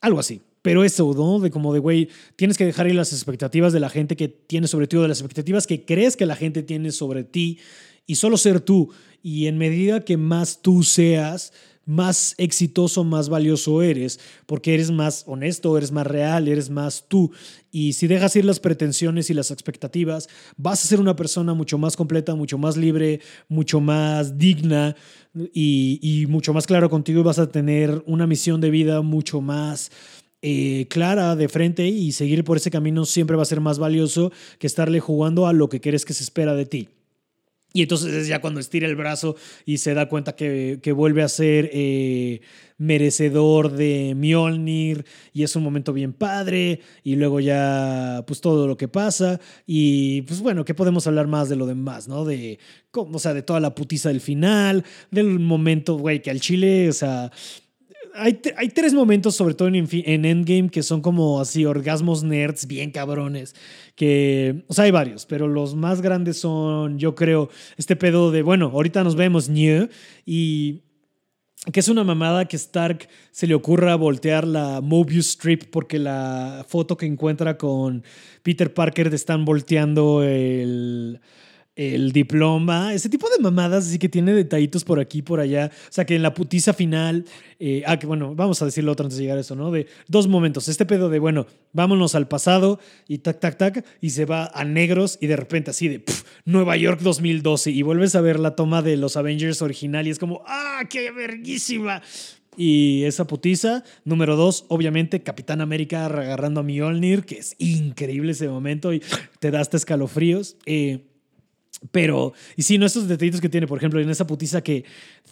A: Algo así. Pero eso, ¿no? De como de, güey, tienes que dejar ir las expectativas de la gente que tiene sobre ti o de las expectativas que crees que la gente tiene sobre ti y solo ser tú. Y en medida que más tú seas, más exitoso, más valioso eres, porque eres más honesto, eres más real, eres más tú. Y si dejas ir las pretensiones y las expectativas, vas a ser una persona mucho más completa, mucho más libre, mucho más digna y, mucho más claro contigo y vas a tener una misión de vida mucho más... Eh, clara de frente y seguir por ese camino siempre va a ser más valioso que estarle jugando a lo que crees que se espera de ti. Y entonces es ya cuando estira el brazo y se da cuenta que, vuelve a ser eh, merecedor de Mjolnir y es un momento bien padre y luego ya pues todo lo que pasa y pues bueno, ¿qué podemos hablar más de lo demás, no? De, o sea, de toda la putiza del final, del momento, güey, que al chile, o sea, hay, tres momentos, sobre todo en, en, Endgame, que son como así orgasmos nerds bien cabrones. Que, o sea, hay varios, pero los más grandes son, yo creo, este pedo de, bueno, ahorita nos vemos, New, y que es una mamada que Stark se le ocurra voltear la Mobius Strip porque la foto que encuentra con Peter Parker de están volteando el el diploma, ese tipo de mamadas, así que tiene detallitos por aquí, por allá. O sea, que en la putiza final, eh, ah, que bueno, vamos a decirlo otra antes de llegar a eso, ¿no? De dos momentos. Este pedo de, bueno, vámonos al pasado y tac, tac, tac, y se va a negros y de repente así de Nueva York 2012 y vuelves a ver la toma de los Avengers original y es como, ¡ah, qué verguísima! Y esa putiza. Número dos, obviamente, Capitán América agarrando a Mjolnir, que es increíble ese momento y te da hasta escalofríos. Eh, pero, y sí, no estos detallitos que tiene, por ejemplo, en esa putiza que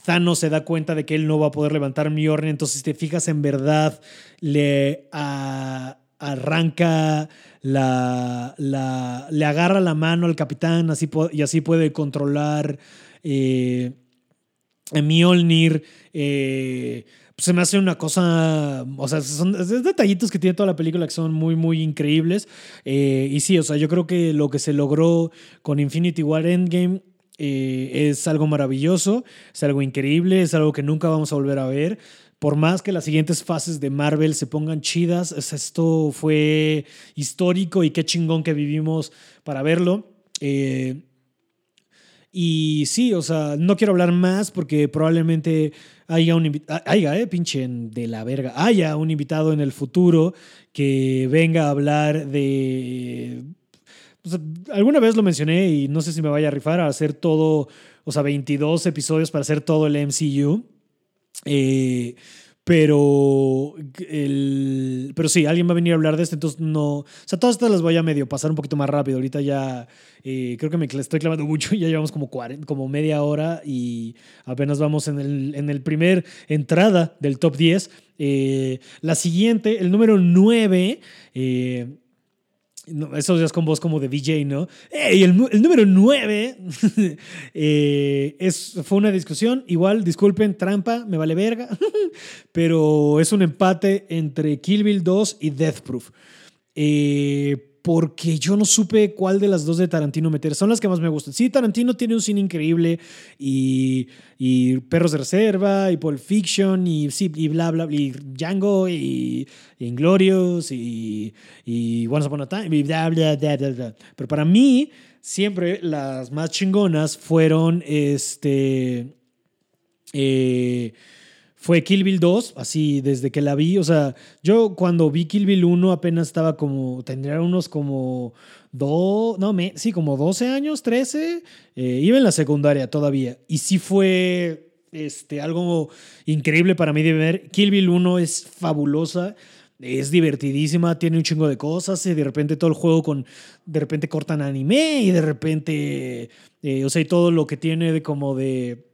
A: Thanos se da cuenta de que él no va a poder levantar Mjolnir, entonces si te fijas en verdad, le arranca la, la, le agarra la mano al capitán así y así puede controlar eh, Mjolnir. Eh, se me hace una cosa, o sea, son detallitos que tiene toda la película que son muy, muy increíbles. Eh, y sí, o sea, yo creo que lo que se logró con Infinity War Endgame eh, es algo maravilloso, es algo increíble, es algo que nunca vamos a volver a ver. Por más que las siguientes fases de Marvel se pongan chidas, esto fue histórico y qué chingón que vivimos para verlo. Eh, y sí, o sea, no quiero hablar más porque probablemente haya un invitado, haya, eh, pinche de la verga, haya un invitado en el futuro que venga a hablar de... alguna vez lo mencioné y no sé si me vaya a rifar a hacer todo, o sea, 22 episodios para hacer todo el MCU. Eh, pero, el, pero sí, alguien va a venir a hablar de esto, entonces no. O sea, todas estas las voy a medio pasar un poquito más rápido. Ahorita ya eh, creo que me estoy clavando mucho, ya llevamos como, como media hora y apenas vamos en el, en el primer entrada del top 10. Eh, la siguiente, el número 9, eh, no, esos días con voz como de DJ, ¿no? Y el, número 9 eh, es, fue una discusión. Igual, disculpen, trampa, me vale verga. pero es un empate entre Kill Bill 2 y Death Proof. Eh, porque yo no supe cuál de las dos de Tarantino meter. Son las que más me gustan. Sí, Tarantino tiene un cine increíble y, y Perros de Reserva y Pulp Fiction y, sí, y bla, bla, y Django y, Inglorious y, y Once Upon a Time y bla, bla, bla, bla, Pero para mí, siempre las más chingonas fueron este... Eh, fue Kill Bill 2, así desde que la vi. O sea, yo cuando vi Kill Bill 1 apenas estaba como, tendría unos como dos, no, me, sí, como 12 años, 13. Eh, iba en la secundaria todavía. Y sí fue este, algo increíble para mí de ver. Kill Bill 1 es fabulosa. Es divertidísima, tiene un chingo de cosas y de repente todo el juego con, de repente cortan anime y de repente, eh, o sea, y todo lo que tiene de como de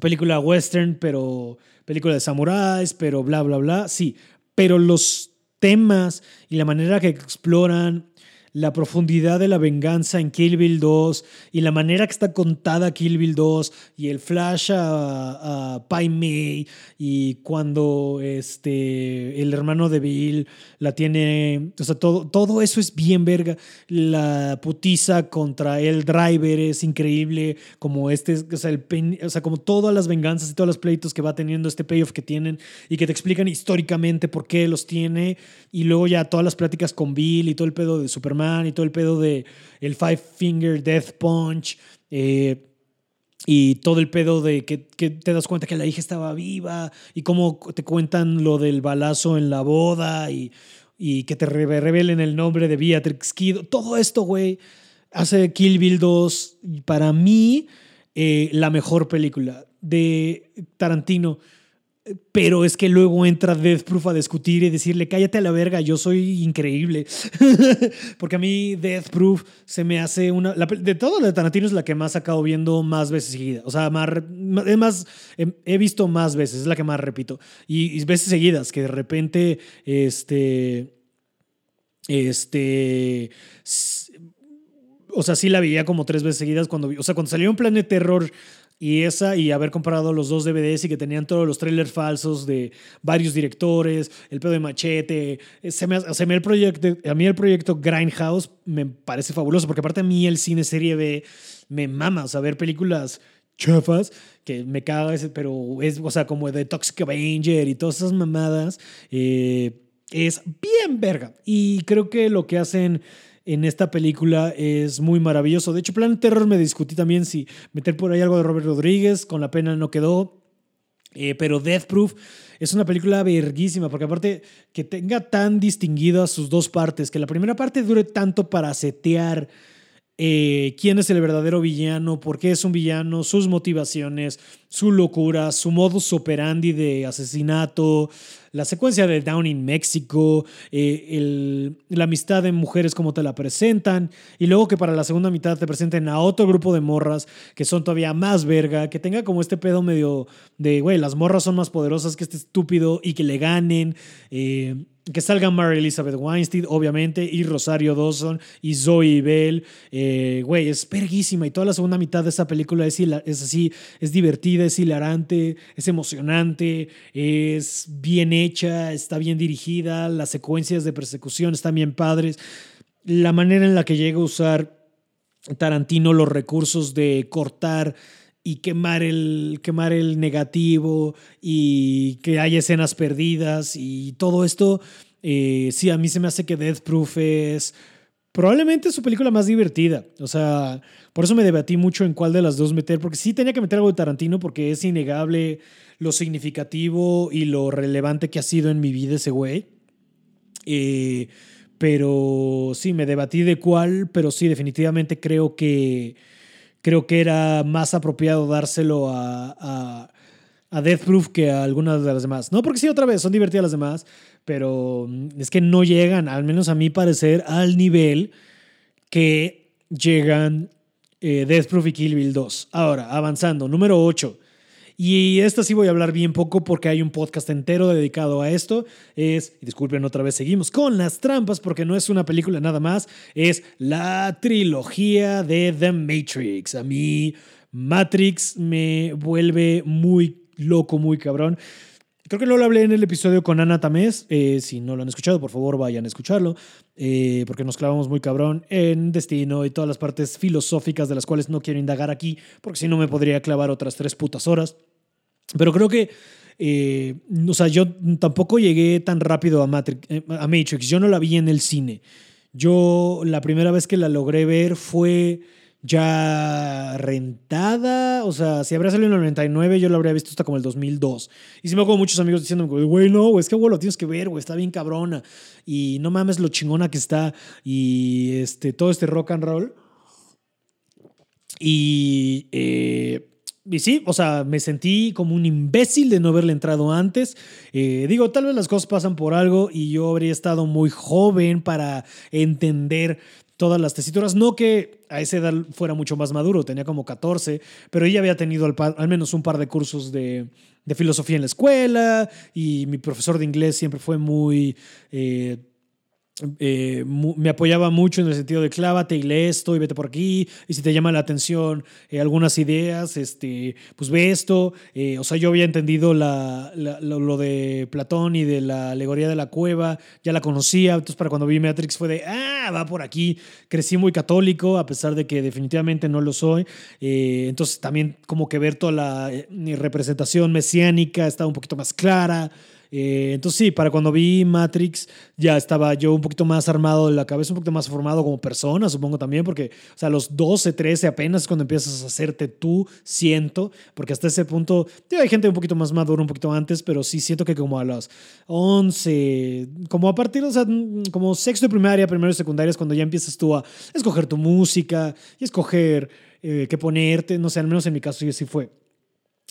A: película western, pero película de samuráis, pero bla, bla, bla, sí, pero los temas y la manera que exploran la profundidad de la venganza en Kill Bill 2 y la manera que está contada Kill Bill 2 y el flash a, a Pai Mei y cuando este, el hermano de Bill la tiene, o sea, todo, todo eso es bien verga. La putiza contra el driver es increíble, como este, o sea, el, o sea, como todas las venganzas y todos los pleitos que va teniendo este payoff que tienen y que te explican históricamente por qué los tiene y luego ya todas las pláticas con Bill y todo el pedo de Superman y todo el pedo de el Five Finger Death Punch. Eh, y todo el pedo de que, te das cuenta que la hija estaba viva y cómo te cuentan lo del balazo en la boda y, y que te revelen el nombre de Beatrix Kidd. Todo esto, güey, hace Kill Bill 2 para mí eh, la mejor película de Tarantino pero es que luego entra Death Proof a discutir y decirle, cállate a la verga, yo soy increíble. Porque a mí Death Proof se me hace una... de todo de Tarantino es la que más acabo viendo más veces seguidas. O sea, más, más, he visto más veces, es la que más repito. Y, veces seguidas, que de repente, este... Este... O sea, sí la veía como tres veces seguidas cuando... O sea, cuando salió un plan de terror y esa, y haber comprado los dos DVDs y que tenían todos los trailers falsos de varios directores, el pedo de machete. Eh, se me, se me el proyecto, a mí el proyecto Grindhouse me parece fabuloso, porque aparte a mí el cine serie B me mama, o sea, ver películas chafas, que me caga ese, pero es, o sea, como de Toxic Avenger y todas esas mamadas, eh, es bien verga. Y creo que lo que hacen en esta película es muy maravilloso. De hecho, Planet Terror me discutí también si meter por ahí algo de Robert Rodríguez, con la pena no quedó. Eh, pero Death Proof es una película verguísima, porque aparte que tenga tan distinguidas sus dos partes, que la primera parte dure tanto para setear eh, quién es el verdadero villano, por qué es un villano, sus motivaciones, su locura, su modus operandi de asesinato, la secuencia de Down in México, eh, la amistad de mujeres como te la presentan, y luego que para la segunda mitad te presenten a otro grupo de morras que son todavía más verga, que tenga como este pedo medio de, güey, las morras son más poderosas que este estúpido y que le ganen. Eh, que salgan Mary Elizabeth Weinstein, obviamente, y Rosario Dawson, y Zoe Bell. Eh, güey, es perguísima. Y toda la segunda mitad de esa película es, es así, es divertida, es hilarante, es emocionante, es bien hecha, está bien dirigida, las secuencias de persecución están bien padres. La manera en la que llega a usar Tarantino los recursos de cortar y quemar el, quemar el negativo y que haya escenas perdidas y todo esto, eh, sí, a mí se me hace que Death Proof es probablemente su película más divertida. O sea, por eso me debatí mucho en cuál de las dos meter, porque sí tenía que meter algo de Tarantino porque es innegable lo significativo y lo relevante que ha sido en mi vida ese güey. Eh, pero sí, me debatí de cuál, pero sí, definitivamente creo que creo que era más apropiado dárselo a, a, a, Death Proof que a algunas de las demás. No, porque sí, otra vez, son divertidas las demás, pero mm, es que no llegan, al menos a mi parecer, al nivel que llegan eh, Death Proof y Kill Bill 2. Ahora, avanzando, número 8. Y esta sí voy a hablar bien poco porque hay un podcast entero dedicado a esto. Es, y disculpen otra vez, seguimos con las trampas porque no es una película nada más, es la trilogía de The Matrix. A mí Matrix me vuelve muy loco, muy cabrón. Creo que no lo hablé en el episodio con Ana Tamés. Eh, si no lo han escuchado, por favor vayan a escucharlo. Eh, porque nos clavamos muy cabrón en destino y todas las partes filosóficas de las cuales no quiero indagar aquí, porque si no me podría clavar otras tres putas horas. Pero creo que, eh, o sea, yo tampoco llegué tan rápido a Matrix, a Matrix. Yo no la vi en el cine. Yo la primera vez que la logré ver fue ya rentada. O sea, si habría salido en el 99, yo lo habría visto hasta como el 2002. Y si me acuerdo muchos amigos diciendo, güey, no, es que güey, lo tienes que ver, güey, está bien cabrona. Y no mames lo chingona que está. Y este, todo este rock and roll. Y, eh, sí, o sea, me sentí como un imbécil de no haberle entrado antes. Eh, digo, tal vez las cosas pasan por algo y yo habría estado muy joven para entender todas las tesituras. No que a esa edad fuera mucho más maduro, tenía como 14, pero ella había tenido al, menos un par de cursos de, filosofía en la escuela y mi profesor de inglés siempre fue muy... Eh, eh, me apoyaba mucho en el sentido de clávate y lee esto y vete por aquí. Y si te llama la atención eh, algunas ideas, este, pues ve esto. Eh, o sea, yo había entendido la, lo, de Platón y de la alegoría de la cueva, ya la conocía. Entonces, para cuando vi Matrix fue de, ah, va por aquí. Crecí muy católico, a pesar de que definitivamente no lo soy. entonces, también como que ver toda la representación mesiánica estaba un poquito más clara. Eh, entonces sí, para cuando vi Matrix ya estaba yo un poquito más armado de la cabeza, un poquito más formado como persona, supongo también, porque o sea, a los 12, 13 apenas cuando empiezas a hacerte tú, siento, porque hasta ese punto hay gente un poquito más madura, un poquito antes, pero sí siento que como a los 11, como a partir, o sea, como sexto de primaria, primero de secundaria es cuando ya empiezas tú a escoger tu música y escoger eh, qué ponerte, no sé, al menos en mi caso sí, sí fue.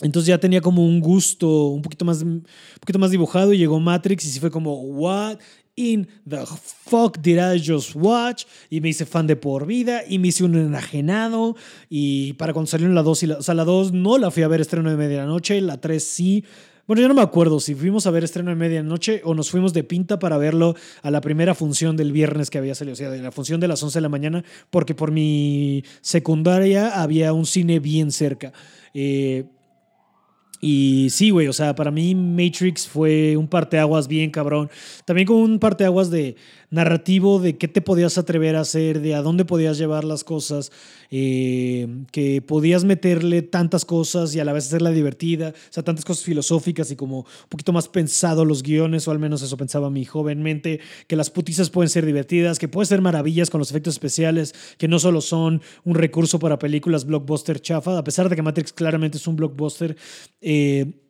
A: Entonces ya tenía como un gusto un poquito más, un poquito más dibujado y llegó Matrix y sí fue como, what in the fuck did I just watch? Y me hice fan de por vida y me hice un enajenado. Y para cuando salieron la 2 y la, o sea, la 2 no la fui a ver estreno de medianoche, la 3 sí. Bueno, yo no me acuerdo si fuimos a ver estreno de medianoche o nos fuimos de pinta para verlo a la primera función del viernes que había salido, o sea, de la función de las 11 de la mañana, porque por mi secundaria había un cine bien cerca. Eh, y sí, güey, o sea, para mí Matrix fue un parteaguas bien cabrón. También como un parteaguas de narrativo de qué te podías atrever a hacer, de a dónde podías llevar las cosas, eh, que podías meterle tantas cosas y a la vez hacerla divertida, o sea, tantas cosas filosóficas y como un poquito más pensado los guiones, o al menos eso pensaba mi joven mente, que las putizas pueden ser divertidas, que pueden ser maravillas con los efectos especiales, que no solo son un recurso para películas blockbuster chafa, a pesar de que Matrix claramente es un blockbuster. Eh,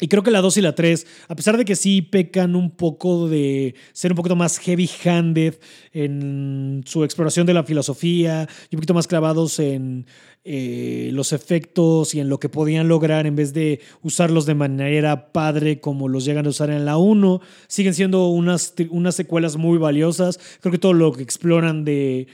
A: y creo que la 2 y la 3, a pesar de que sí pecan un poco de ser un poquito más heavy-handed en su exploración de la filosofía y un poquito más clavados en eh, los efectos y en lo que podían lograr en vez de usarlos de manera padre como los llegan a usar en la 1, siguen siendo unas, unas secuelas muy valiosas. Creo que todo lo que exploran de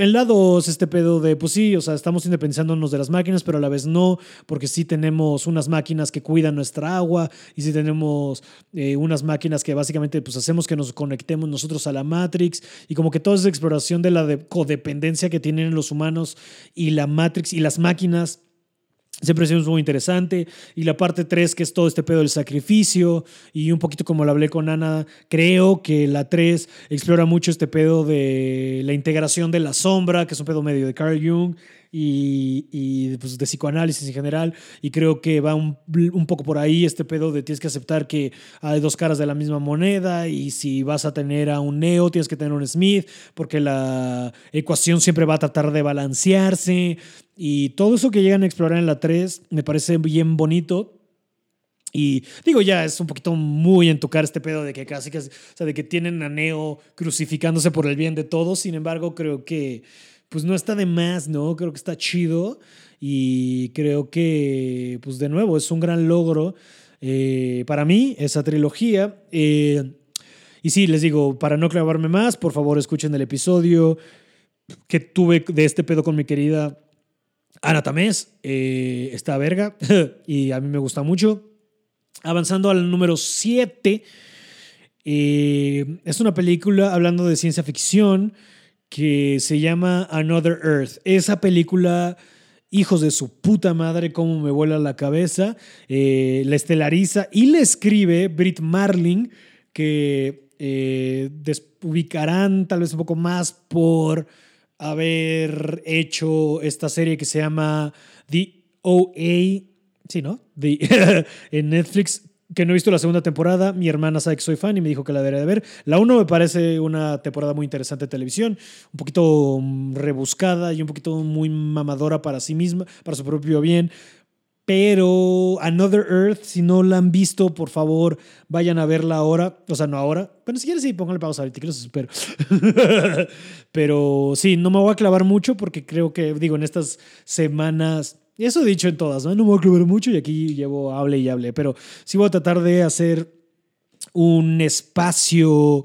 A: el lado es este pedo de, pues sí, o sea, estamos independizándonos de las máquinas, pero a la vez no, porque sí tenemos unas máquinas que cuidan nuestra agua y sí tenemos eh, unas máquinas que básicamente pues hacemos que nos conectemos nosotros a la Matrix y como que toda esa exploración de la codependencia que tienen los humanos y la Matrix y las máquinas Siempre es muy interesante. Y la parte 3, que es todo este pedo del sacrificio. Y un poquito como lo hablé con Ana, creo que la 3 explora mucho este pedo de la integración de la sombra, que es un pedo medio de Carl Jung y, pues, de psicoanálisis en general. Y creo que va un, poco por ahí este pedo de tienes que aceptar que hay dos caras de la misma moneda y si vas a tener a un Neo, tienes que tener un Smith, porque la ecuación siempre va a tratar de balancearse. Y todo eso que llegan a explorar en la 3 me parece bien bonito. Y digo, ya es un poquito muy en tocar este pedo de que casi que, o sea, de que tienen a Neo crucificándose por el bien de todos. Sin embargo, creo que pues no está de más, ¿no? Creo que está chido y creo que, pues de nuevo, es un gran logro eh, para mí esa trilogía. Eh, y sí, les digo, para no clavarme más, por favor escuchen el episodio que tuve de este pedo con mi querida Ana Tamés. Eh, está verga y a mí me gusta mucho. Avanzando al número 7. es una película hablando de ciencia ficción que se llama Another Earth. Esa película, hijos de su puta madre, cómo me vuela la cabeza, eh, la estelariza y le escribe Brit Marling, que eh, ubicarán tal vez un poco más por haber hecho esta serie que se llama The OA, sí, ¿no? en Netflix, que no he visto la segunda temporada. Mi hermana sabe que soy fan y me dijo que la debería de ver. La 1 me parece una temporada muy interesante de televisión, un poquito mm, rebuscada y un poquito muy mamadora para sí misma, para su propio bien. Pero Another Earth, si no la han visto, por favor, vayan a verla ahora. O sea, no ahora. Bueno, si quieres, sí, pónganle pausa ahorita, que espero. Pero sí, no me voy a clavar mucho porque creo que, digo, en estas semanas y eso he dicho en todas, ¿no? No me voy a clavar mucho y aquí llevo hable y hable, pero sí voy a tratar de hacer un espacio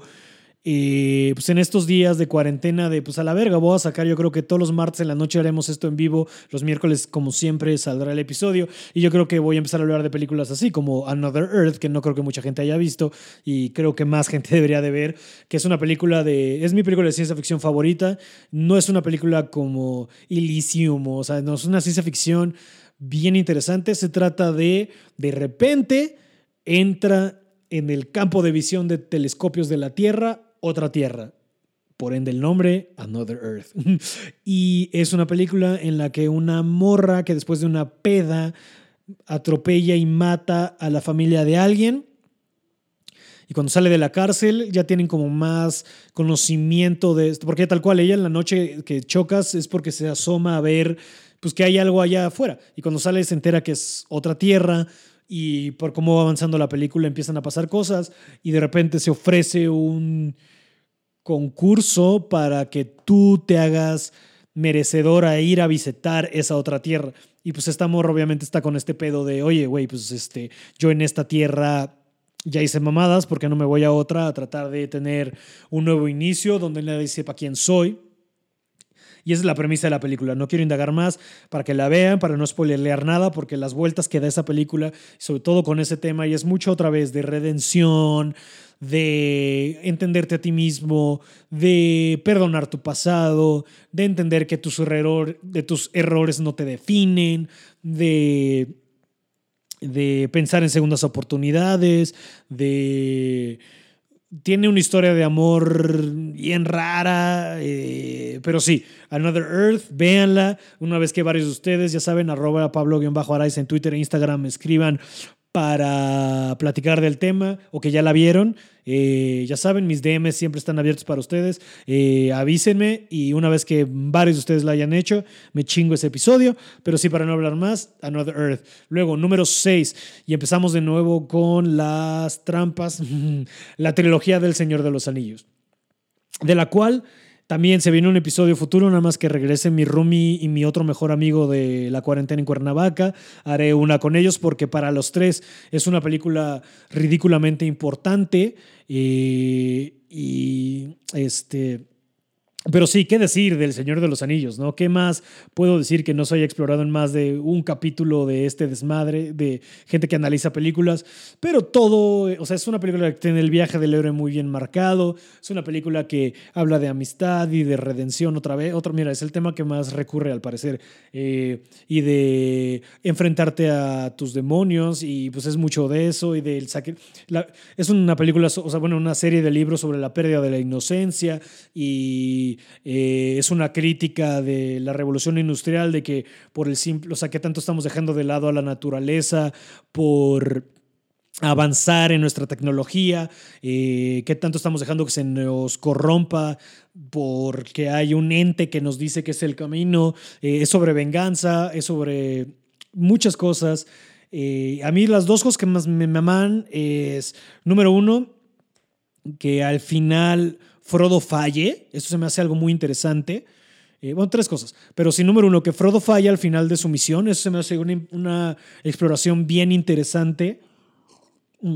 A: eh, pues en estos días de cuarentena de pues a la verga, voy a sacar yo creo que todos los martes en la noche haremos esto en vivo, los miércoles como siempre saldrá el episodio. Y yo creo que voy a empezar a hablar de películas así como Another Earth, que no creo que mucha gente haya visto y creo que más gente debería de ver, que es una película de, es mi película de ciencia ficción favorita, no es una película como Elysium, o sea, no es una ciencia ficción bien interesante, se trata de, de repente, entra en el campo de visión de telescopios de la Tierra otra Tierra. Por ende el nombre, Another Earth. y es una película en la que una morra que después de una peda atropella y mata a la familia de alguien. Y cuando sale de la cárcel ya tienen como más conocimiento de esto. Porque tal cual ella en la noche que chocas es porque se asoma a ver pues que hay algo allá afuera. Y cuando sale se entera que es otra tierra y por cómo va avanzando la película empiezan a pasar cosas y de repente se ofrece un concurso para que tú te hagas merecedor a ir a visitar esa otra tierra. Y pues esta morra obviamente está con este pedo de, oye, güey, pues este, yo en esta tierra ya hice mamadas porque no me voy a otra a tratar de tener un nuevo inicio donde nadie sepa quién soy. Y esa es la premisa de la película. No quiero indagar más para que la vean, para no spoilerlear nada, porque las vueltas que da esa película, sobre todo con ese tema, y es mucho otra vez de redención, de entenderte a ti mismo, de perdonar tu pasado, de entender que tus, de tus errores no te definen, de, de pensar en segundas oportunidades, de tiene una historia de amor bien rara, eh, pero sí, Another Earth, véanla. Una vez que varios de ustedes, ya saben, arroba Pablo-Araiz en Twitter e Instagram, escriban para platicar del tema o que ya la vieron. Eh, ya saben, mis DMs siempre están abiertos para ustedes. Eh, avísenme y una vez que varios de ustedes la hayan hecho, me chingo ese episodio. Pero sí, para no hablar más, Another Earth. Luego, número 6. Y empezamos de nuevo con las trampas, la trilogía del Señor de los Anillos. De la cual también se viene un episodio futuro, nada más que regrese mi roomie y mi otro mejor amigo de la cuarentena en Cuernavaca. Haré una con ellos porque para los tres es una película ridículamente importante. Eh, y este pero sí, ¿qué decir del Señor de los Anillos? ¿no? ¿Qué más puedo decir que no se haya explorado en más de un capítulo de este desmadre de gente que analiza películas? Pero todo, o sea, es una película que tiene el viaje del héroe muy bien marcado, es una película que habla de amistad y de redención otra vez. Otro, mira, es el tema que más recurre al parecer, eh, y de enfrentarte a tus demonios, y pues es mucho de eso, y del la, Es una película, o sea, bueno, una serie de libros sobre la pérdida de la inocencia y eh, es una crítica de la revolución industrial, de que por el simple, o sea, que tanto estamos dejando de lado a la naturaleza por avanzar en nuestra tecnología, eh, qué tanto estamos dejando que se nos corrompa porque hay un ente que nos dice que es el camino, eh, es sobre venganza, es sobre muchas cosas. a mí las dos cosas que más me maman es, número uno, que al final Frodo falle. Eso se me hace algo muy interesante. Eh, bueno, tres cosas. Pero sí, número uno, que Frodo falle al final de su misión. Eso se me hace una, exploración bien interesante mm,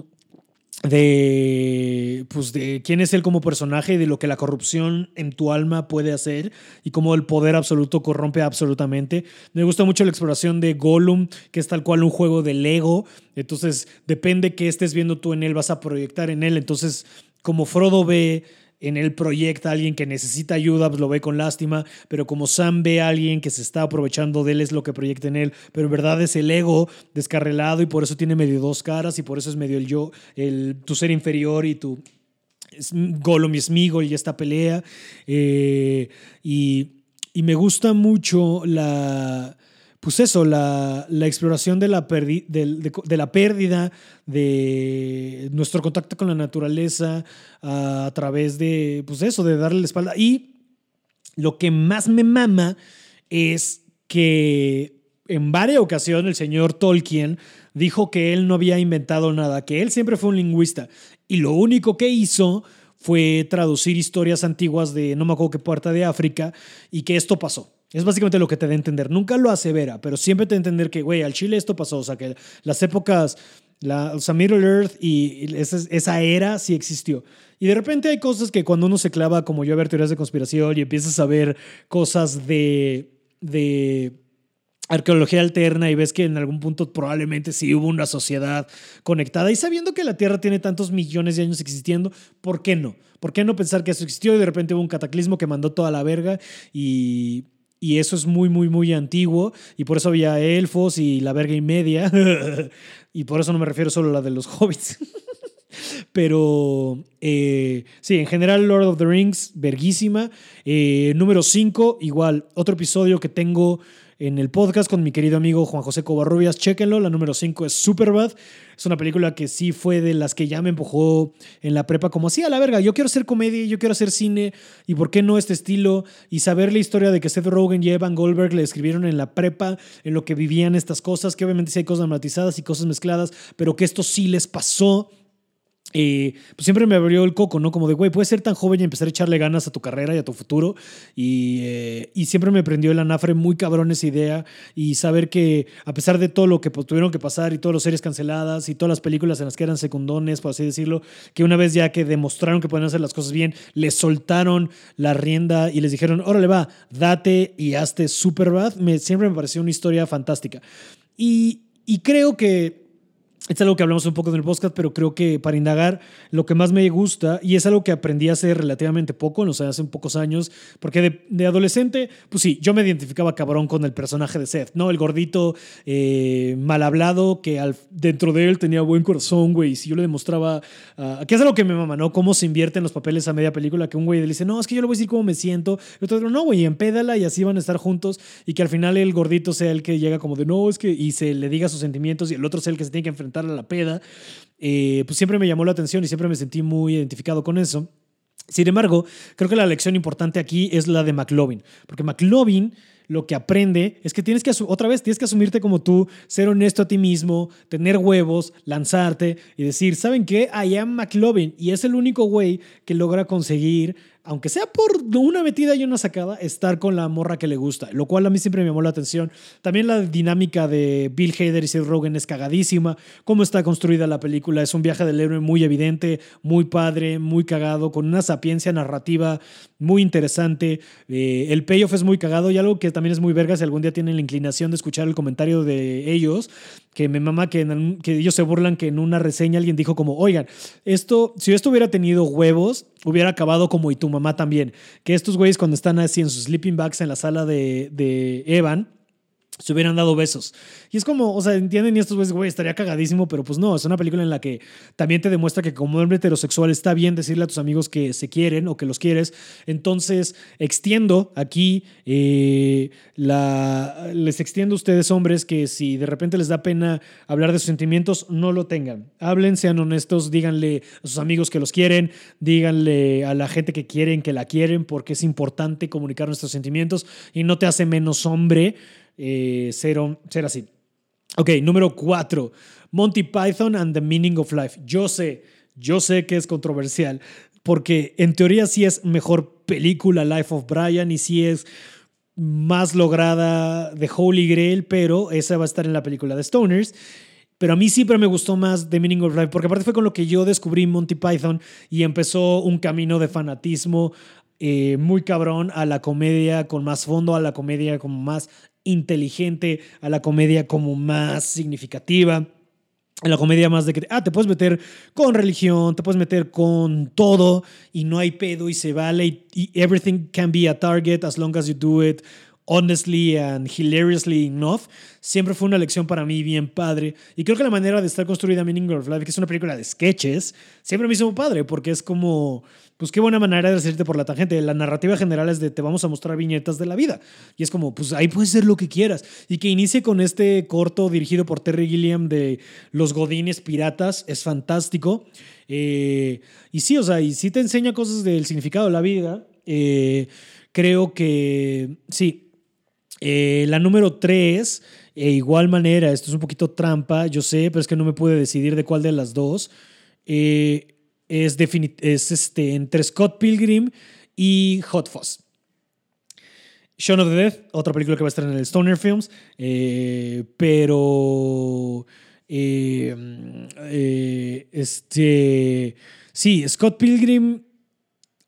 A: de, pues de quién es él como personaje y de lo que la corrupción en tu alma puede hacer y cómo el poder absoluto corrompe absolutamente. Me gusta mucho la exploración de Gollum, que es tal cual un juego de Lego. Entonces, depende que estés viendo tú en él, vas a proyectar en él. Entonces, como Frodo ve en él proyecta a alguien que necesita ayuda, pues lo ve con lástima, pero como Sam ve a alguien que se está aprovechando de él, es lo que proyecta en él, pero en verdad es el ego descarrelado y por eso tiene medio dos caras y por eso es medio el yo, el, tu ser inferior y tu Gollum y Smigol y esta pelea. Eh, y, y me gusta mucho la pues eso, la, exploración de la, de, la pérdida de nuestro contacto con la naturaleza a, través de, pues eso, de darle la espalda. Y lo que más me mama es que en varias ocasiones el señor Tolkien dijo que él no había inventado nada, que él siempre fue un lingüista y lo único que hizo fue traducir historias antiguas de no me acuerdo qué puerta de África y que esto pasó. Es básicamente lo que te da a entender. Nunca lo asevera, pero siempre te da a entender que, güey, al Chile esto pasó. O sea, que las épocas La, o sea, Middle Earth y esa, esa era sí existió. Y de repente hay cosas que cuando uno se clava, como yo, a ver teorías de conspiración y empiezas a ver cosas de, de arqueología alterna y ves que en algún punto probablemente sí hubo una sociedad conectada y sabiendo que la Tierra tiene tantos millones de años existiendo, ¿por qué no? ¿Por qué no pensar que eso existió y de repente hubo un cataclismo que mandó toda la verga y, y eso es muy, muy, muy antiguo y por eso había elfos y la verga y media y por eso no me refiero solo a la de los hobbits. Pero eh, sí, en general Lord of the Rings, verguísima. Eh, número 5, igual, otro episodio que tengo en el podcast con mi querido amigo Juan José Covarrubias. Chéquenlo, la número 5 es Superbad. Es una película que sí fue de las que ya me empujó en la prepa como así a la verga. Yo quiero hacer comedia, yo quiero hacer cine y por qué no este estilo y saber la historia de que Seth Rogen y Evan Goldberg le escribieron en la prepa en lo que vivían estas cosas, que obviamente sí hay cosas dramatizadas y cosas mezcladas, pero que esto sí les pasó eh, pues siempre me abrió el coco, ¿no? Como de, güey, puedes ser tan joven y empezar a echarle ganas a tu carrera y a tu futuro. Y, eh, y siempre me prendió el anafre muy cabrón esa idea y saber que a pesar de todo lo que pues, tuvieron que pasar y todas las series canceladas y todas las películas en las que eran secundones, por así decirlo, que una vez ya que demostraron que pueden hacer las cosas bien, les soltaron la rienda y les dijeron, órale va, date y hazte Superbad. Me, siempre me pareció una historia fantástica. Y, y creo que es algo que hablamos un poco en el podcast, pero creo que para indagar lo que más me gusta, y es algo que aprendí hace relativamente poco, no sé, hace pocos años, porque de, adolescente, pues sí, yo me identificaba cabrón con el personaje de Seth, ¿no? El gordito eh, mal hablado que al, dentro de él tenía buen corazón, güey, y si yo le demostraba, uh, que es algo que me mama, ¿no? Cómo se invierte en los papeles a media película, que un güey le dice, no, es que yo le voy a decir cómo me siento, y otro, no, güey, empédala y así van a estar juntos, y que al final el gordito sea el que llega como de, no, es que, y se le diga sus sentimientos, y el otro sea el que se tiene que enfrentar a la peda, eh, pues siempre me llamó la atención y siempre me sentí muy identificado con eso. Sin embargo, creo que la lección importante aquí es la de McLovin, porque McLovin lo que aprende es que tienes que, otra vez, tienes que asumirte como tú, ser honesto a ti mismo, tener huevos, lanzarte y decir, ¿saben qué? I am McLovin. Y es el único güey que logra conseguir aunque sea por una metida y una sacada, estar con la morra que le gusta, lo cual a mí siempre me llamó la atención. También la dinámica de Bill Hader y Seth Rogen es cagadísima. Cómo está construida la película es un viaje del héroe muy evidente, muy padre, muy cagado, con una sapiencia narrativa muy interesante. Eh, el payoff es muy cagado y algo que también es muy verga si algún día tienen la inclinación de escuchar el comentario de ellos, que me mama que, que ellos se burlan que en una reseña alguien dijo como, oigan, esto, si esto hubiera tenido huevos, hubiera acabado como y tu mamá también. Que estos güeyes cuando están así en sus sleeping bags en la sala de, de Evan, se hubieran dado besos. Y es como, o sea, entienden y estos güeyes, güey, estaría cagadísimo, pero pues no, es una película en la que también te demuestra que como hombre heterosexual está bien decirle a tus amigos que se quieren o que los quieres. Entonces, extiendo aquí, eh, la, les extiendo a ustedes hombres que si de repente les da pena hablar de sus sentimientos, no lo tengan. Hablen, sean honestos, díganle a sus amigos que los quieren, díganle a la gente que quieren que la quieren, porque es importante comunicar nuestros sentimientos y no te hace menos hombre eh, ser, así. Ok, número cuatro. Monty Python and the Meaning of Life. Yo sé, yo sé que es controversial, porque en teoría sí es mejor película Life of Brian y sí es más lograda de Holy Grail, pero esa va a estar en la película de Stoners. Pero a mí siempre me gustó más The Meaning of Life, porque aparte fue con lo que yo descubrí Monty Python y empezó un camino de fanatismo eh, muy cabrón a la comedia con más fondo, a la comedia como más inteligente, a la comedia como más significativa. A la comedia más de que, ah, te puedes meter con religión, te puedes meter con todo y no hay pedo y se vale y, everything can be a target as long as you do it honestly and hilariously enough, siempre fue una lección para mí bien padre. Y creo que la manera de estar construida Meaning of Life, que es una película de sketches, siempre me hizo padre, porque es como, pues qué buena manera de hacerte por la tangente. La narrativa general es de te vamos a mostrar viñetas de la vida. Y es como, pues ahí puedes ser lo que quieras. Y que inicie con este corto dirigido por Terry Gilliam de Los Godines Piratas, es fantástico. Eh, y sí, o sea, y sí te enseña cosas del significado de la vida. Eh, creo que sí, eh, la número tres, e igual manera, esto es un poquito trampa, yo sé, pero es que no me pude decidir de cuál de las dos. Eh, es, es este, entre Scott Pilgrim y Hot Fuzz. Shaun of the Dead, otra película que va a estar en el Stoner Films, eh, pero Eh, eh, este. Sí, Scott Pilgrim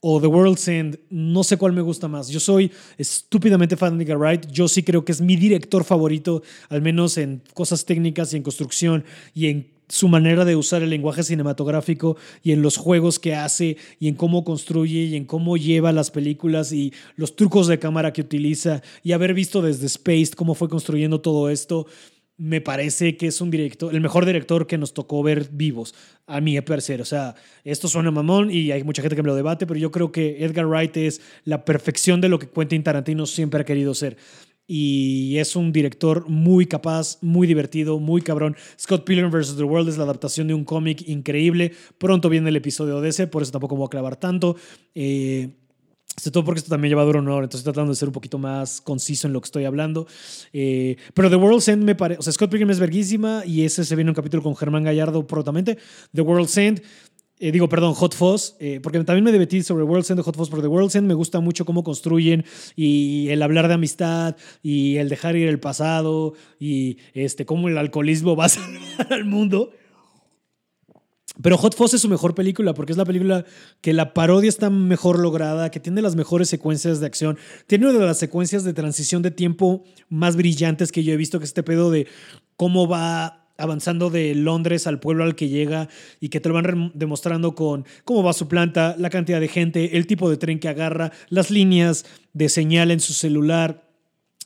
A: o The World's End, no sé cuál me gusta más. Yo soy estúpidamente fan de Edgar Wright. Yo sí creo que es mi director favorito, al menos en cosas técnicas y en construcción y en su manera de usar el lenguaje cinematográfico y en los juegos que hace y en cómo construye y en cómo lleva las películas y los trucos de cámara que utiliza y haber visto desde Space cómo fue construyendo todo esto me parece que es un director, el mejor director que nos tocó ver vivos, a mi parecer. O sea, esto suena mamón y hay mucha gente que me lo debate, pero yo creo que Edgar Wright es la perfección de lo que Quentin Tarantino siempre ha querido ser. Y es un director muy capaz, muy divertido, muy cabrón. Scott Pilgrim vs. The World es la adaptación de un cómic increíble. Pronto viene el episodio de ese, por eso tampoco voy a clavar tanto. Eh, sobre todo porque esto también lleva duro honor, entonces estoy tratando de ser un poquito más conciso en lo que estoy hablando. Eh, pero The World's End me parece. O sea, Scott Pilgrim es verguísima y ese se viene un capítulo con Germán Gallardo prontamente. The World's End. Eh, digo, perdón, Hot Fuzz, eh, porque también me debatí sobre World's End Hot Fuzz, porque The World's End me gusta mucho cómo construyen y el hablar de amistad y el dejar ir el pasado y este, cómo el alcoholismo va a salvar al mundo. Pero Hot Fuzz es su mejor película porque es la película que la parodia está mejor lograda, que tiene las mejores secuencias de acción, tiene una de las secuencias de transición de tiempo más brillantes que yo he visto, que es este pedo de cómo va avanzando de Londres al pueblo al que llega y que te lo van demostrando con cómo va su planta, la cantidad de gente, el tipo de tren que agarra, las líneas de señal en su celular.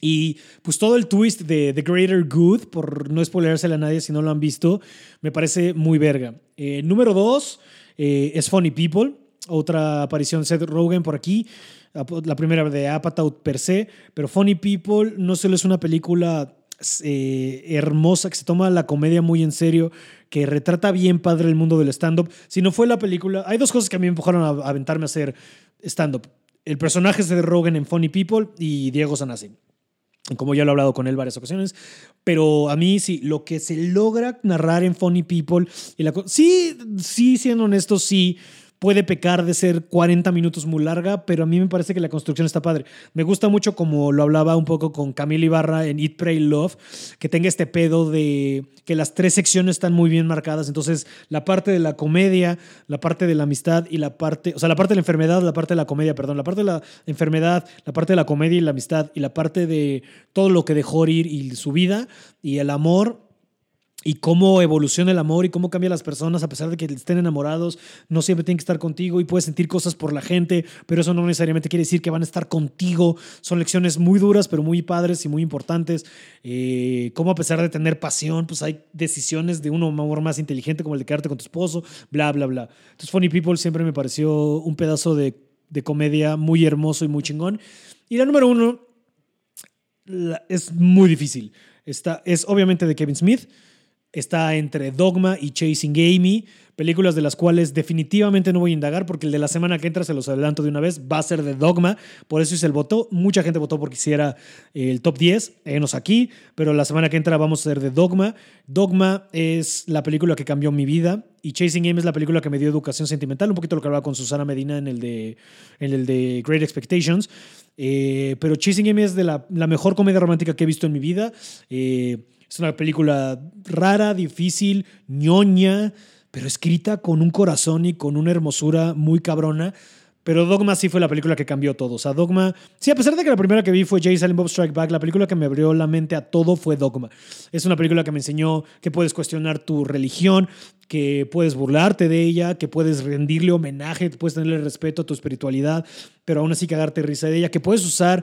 A: Y pues todo el twist de The Greater Good, por no spoilerársela a nadie si no lo han visto, me parece muy verga. Eh, número dos eh, es Funny People, otra aparición Seth Rogen por aquí, la primera de Apatow per se, pero Funny People no solo es una película eh, hermosa, que se toma la comedia muy en serio, que retrata bien padre el mundo del stand-up, sino fue la película... Hay dos cosas que a mí me empujaron a, aventarme a hacer stand-up. El personaje de Rogen en Funny People y Diego Sanasi. Como ya lo he hablado con él varias ocasiones, pero a mí sí, lo que se logra narrar en Funny People, y la, sí, sí, siendo honesto, sí, puede pecar de ser 40 minutos muy larga, pero a mí me parece que la construcción está padre. Me gusta mucho como lo hablaba un poco con Camila Ibarra en Eat, Pray, Love, que tenga este pedo de que las tres secciones están muy bien marcadas. Entonces, la parte de la comedia, la parte de la amistad y la parte, o sea, la parte de la enfermedad, la parte de la comedia, perdón, la parte de la enfermedad, la parte de la comedia y la amistad y la parte de todo lo que dejó ir y su vida y el amor y cómo evoluciona el amor y cómo cambia las personas a pesar de que estén enamorados, no siempre tienen que estar contigo y puedes sentir cosas por la gente, pero eso no necesariamente quiere decir que van a estar contigo. Son lecciones muy duras, pero muy padres y muy importantes. Eh, cómo a pesar de tener pasión, pues hay decisiones de un amor más inteligente como el de quedarte con tu esposo, bla, bla, bla. Entonces Funny People siempre me pareció un pedazo de, de comedia muy hermoso y muy chingón. Y la número uno es muy difícil. Esta es obviamente de Kevin Smith. Está entre Dogma y Chasing Amy, películas de las cuales definitivamente no voy a indagar porque el de la semana que entra, se los adelanto de una vez, va a ser de Dogma, por eso hice el voto. Mucha gente votó porque hiciera el top 10, enos aquí, pero la semana que entra vamos a ser de Dogma. Dogma es la película que cambió mi vida y Chasing Amy es la película que me dio educación sentimental, un poquito lo que hablaba con Susana Medina en el de, en el de Great Expectations. Eh, pero Chasing Amy es de la, la, mejor comedia romántica que he visto en mi vida. Eh, es una película rara, difícil, ñoña, pero escrita con un corazón y con una hermosura muy cabrona. Pero Dogma sí fue la película que cambió todo. O sea, Dogma, sí, a pesar de que la primera que vi fue Jay Silent Bob Strike Back, la película que me abrió la mente a todo fue Dogma. Es una película que me enseñó que puedes cuestionar tu religión, que puedes burlarte de ella, que puedes rendirle homenaje, puedes tenerle respeto a tu espiritualidad, pero aún así cagarte risa de ella, que puedes usar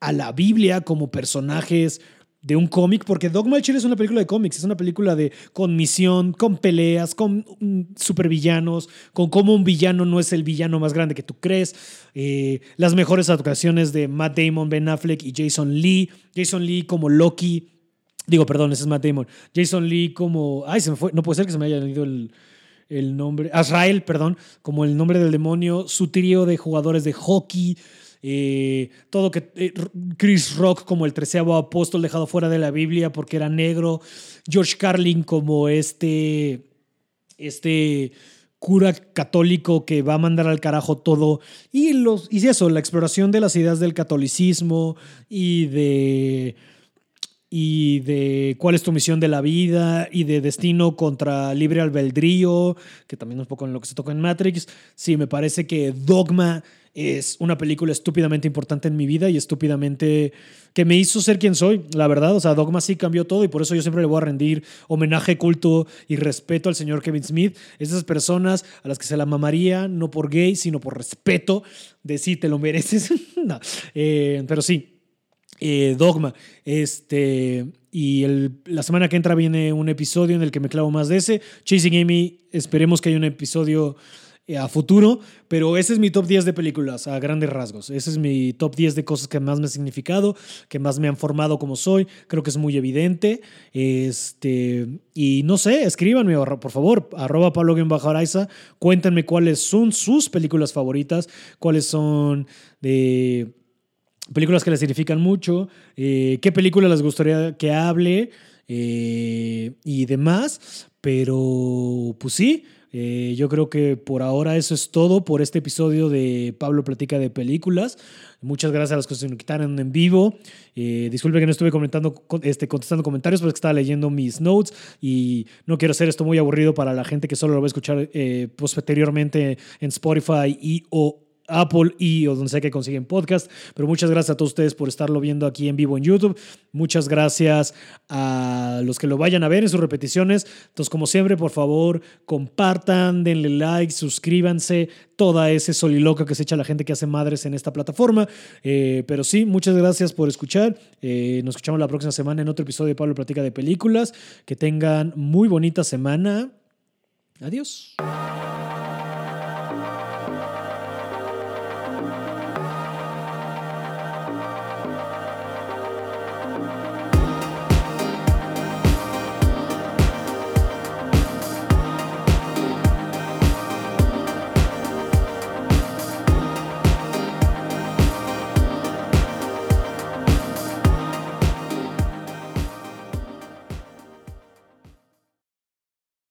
A: a la Biblia como personajes de un cómic, porque Dogma Chile es una película de cómics, es una película de con misión, con peleas, con mm, supervillanos, con cómo un villano no es el villano más grande que tú crees. Eh, las mejores actuaciones de Matt Damon, Ben Affleck y Jason Lee. Jason Lee como Loki. Digo, perdón, ese es Matt Damon. Jason Lee como. Ay, se me fue. No puede ser que se me haya leído el, el nombre. Azrael, perdón, como el nombre del demonio. Su trío de jugadores de hockey. Eh, todo que eh, Chris Rock como el treceavo apóstol dejado fuera de la Biblia porque era negro, George Carlin como este, este cura católico que va a mandar al carajo todo y, los, y eso, la exploración de las ideas del catolicismo y de y de cuál es tu misión de la vida y de destino contra libre albedrío, que también es un poco en lo que se toca en Matrix. Sí, me parece que Dogma es una película estúpidamente importante en mi vida y estúpidamente que me hizo ser quien soy, la verdad. O sea, Dogma sí cambió todo y por eso yo siempre le voy a rendir homenaje, culto y respeto al señor Kevin Smith. Esas personas a las que se la mamaría, no por gay, sino por respeto, de sí, te lo mereces. no. Eh, pero sí, eh, Dogma. Este, y el, la semana que entra viene un episodio en el que me clavo más de ese. Chasing Amy, esperemos que haya un episodio a futuro, pero ese es mi top 10 de películas a grandes rasgos. Ese es mi top 10 de cosas que más me han significado, que más me han formado como soy. Creo que es muy evidente. Este, y no sé, escríbanme, por favor, arroba Pablo Araiza. Cuéntenme cuáles son sus películas favoritas, cuáles son de películas que les significan mucho, eh, qué película les gustaría que hable eh, y demás. Pero, pues sí, eh, yo creo que por ahora eso es todo por este episodio de Pablo Platica de Películas. Muchas gracias a los que se conectaron en vivo. disculpe que no estuve comentando, este, contestando comentarios, porque estaba leyendo mis notes y no quiero hacer esto muy aburrido para la gente que solo lo va a escuchar posteriormente en Spotify y o Apple y o donde sea que consiguen podcast. Pero muchas gracias a todos ustedes por estarlo viendo aquí en vivo en YouTube. Muchas gracias a los que lo vayan a ver en sus repeticiones. Entonces, como siempre, por favor, compartan, denle like, suscríbanse, toda ese soliloquio que se echa la gente que hace madres en esta plataforma. Eh, pero sí, muchas gracias por escuchar. Eh, nos escuchamos la próxima semana en otro episodio de Pablo Platica de Películas. Que tengan muy bonita semana. Adiós.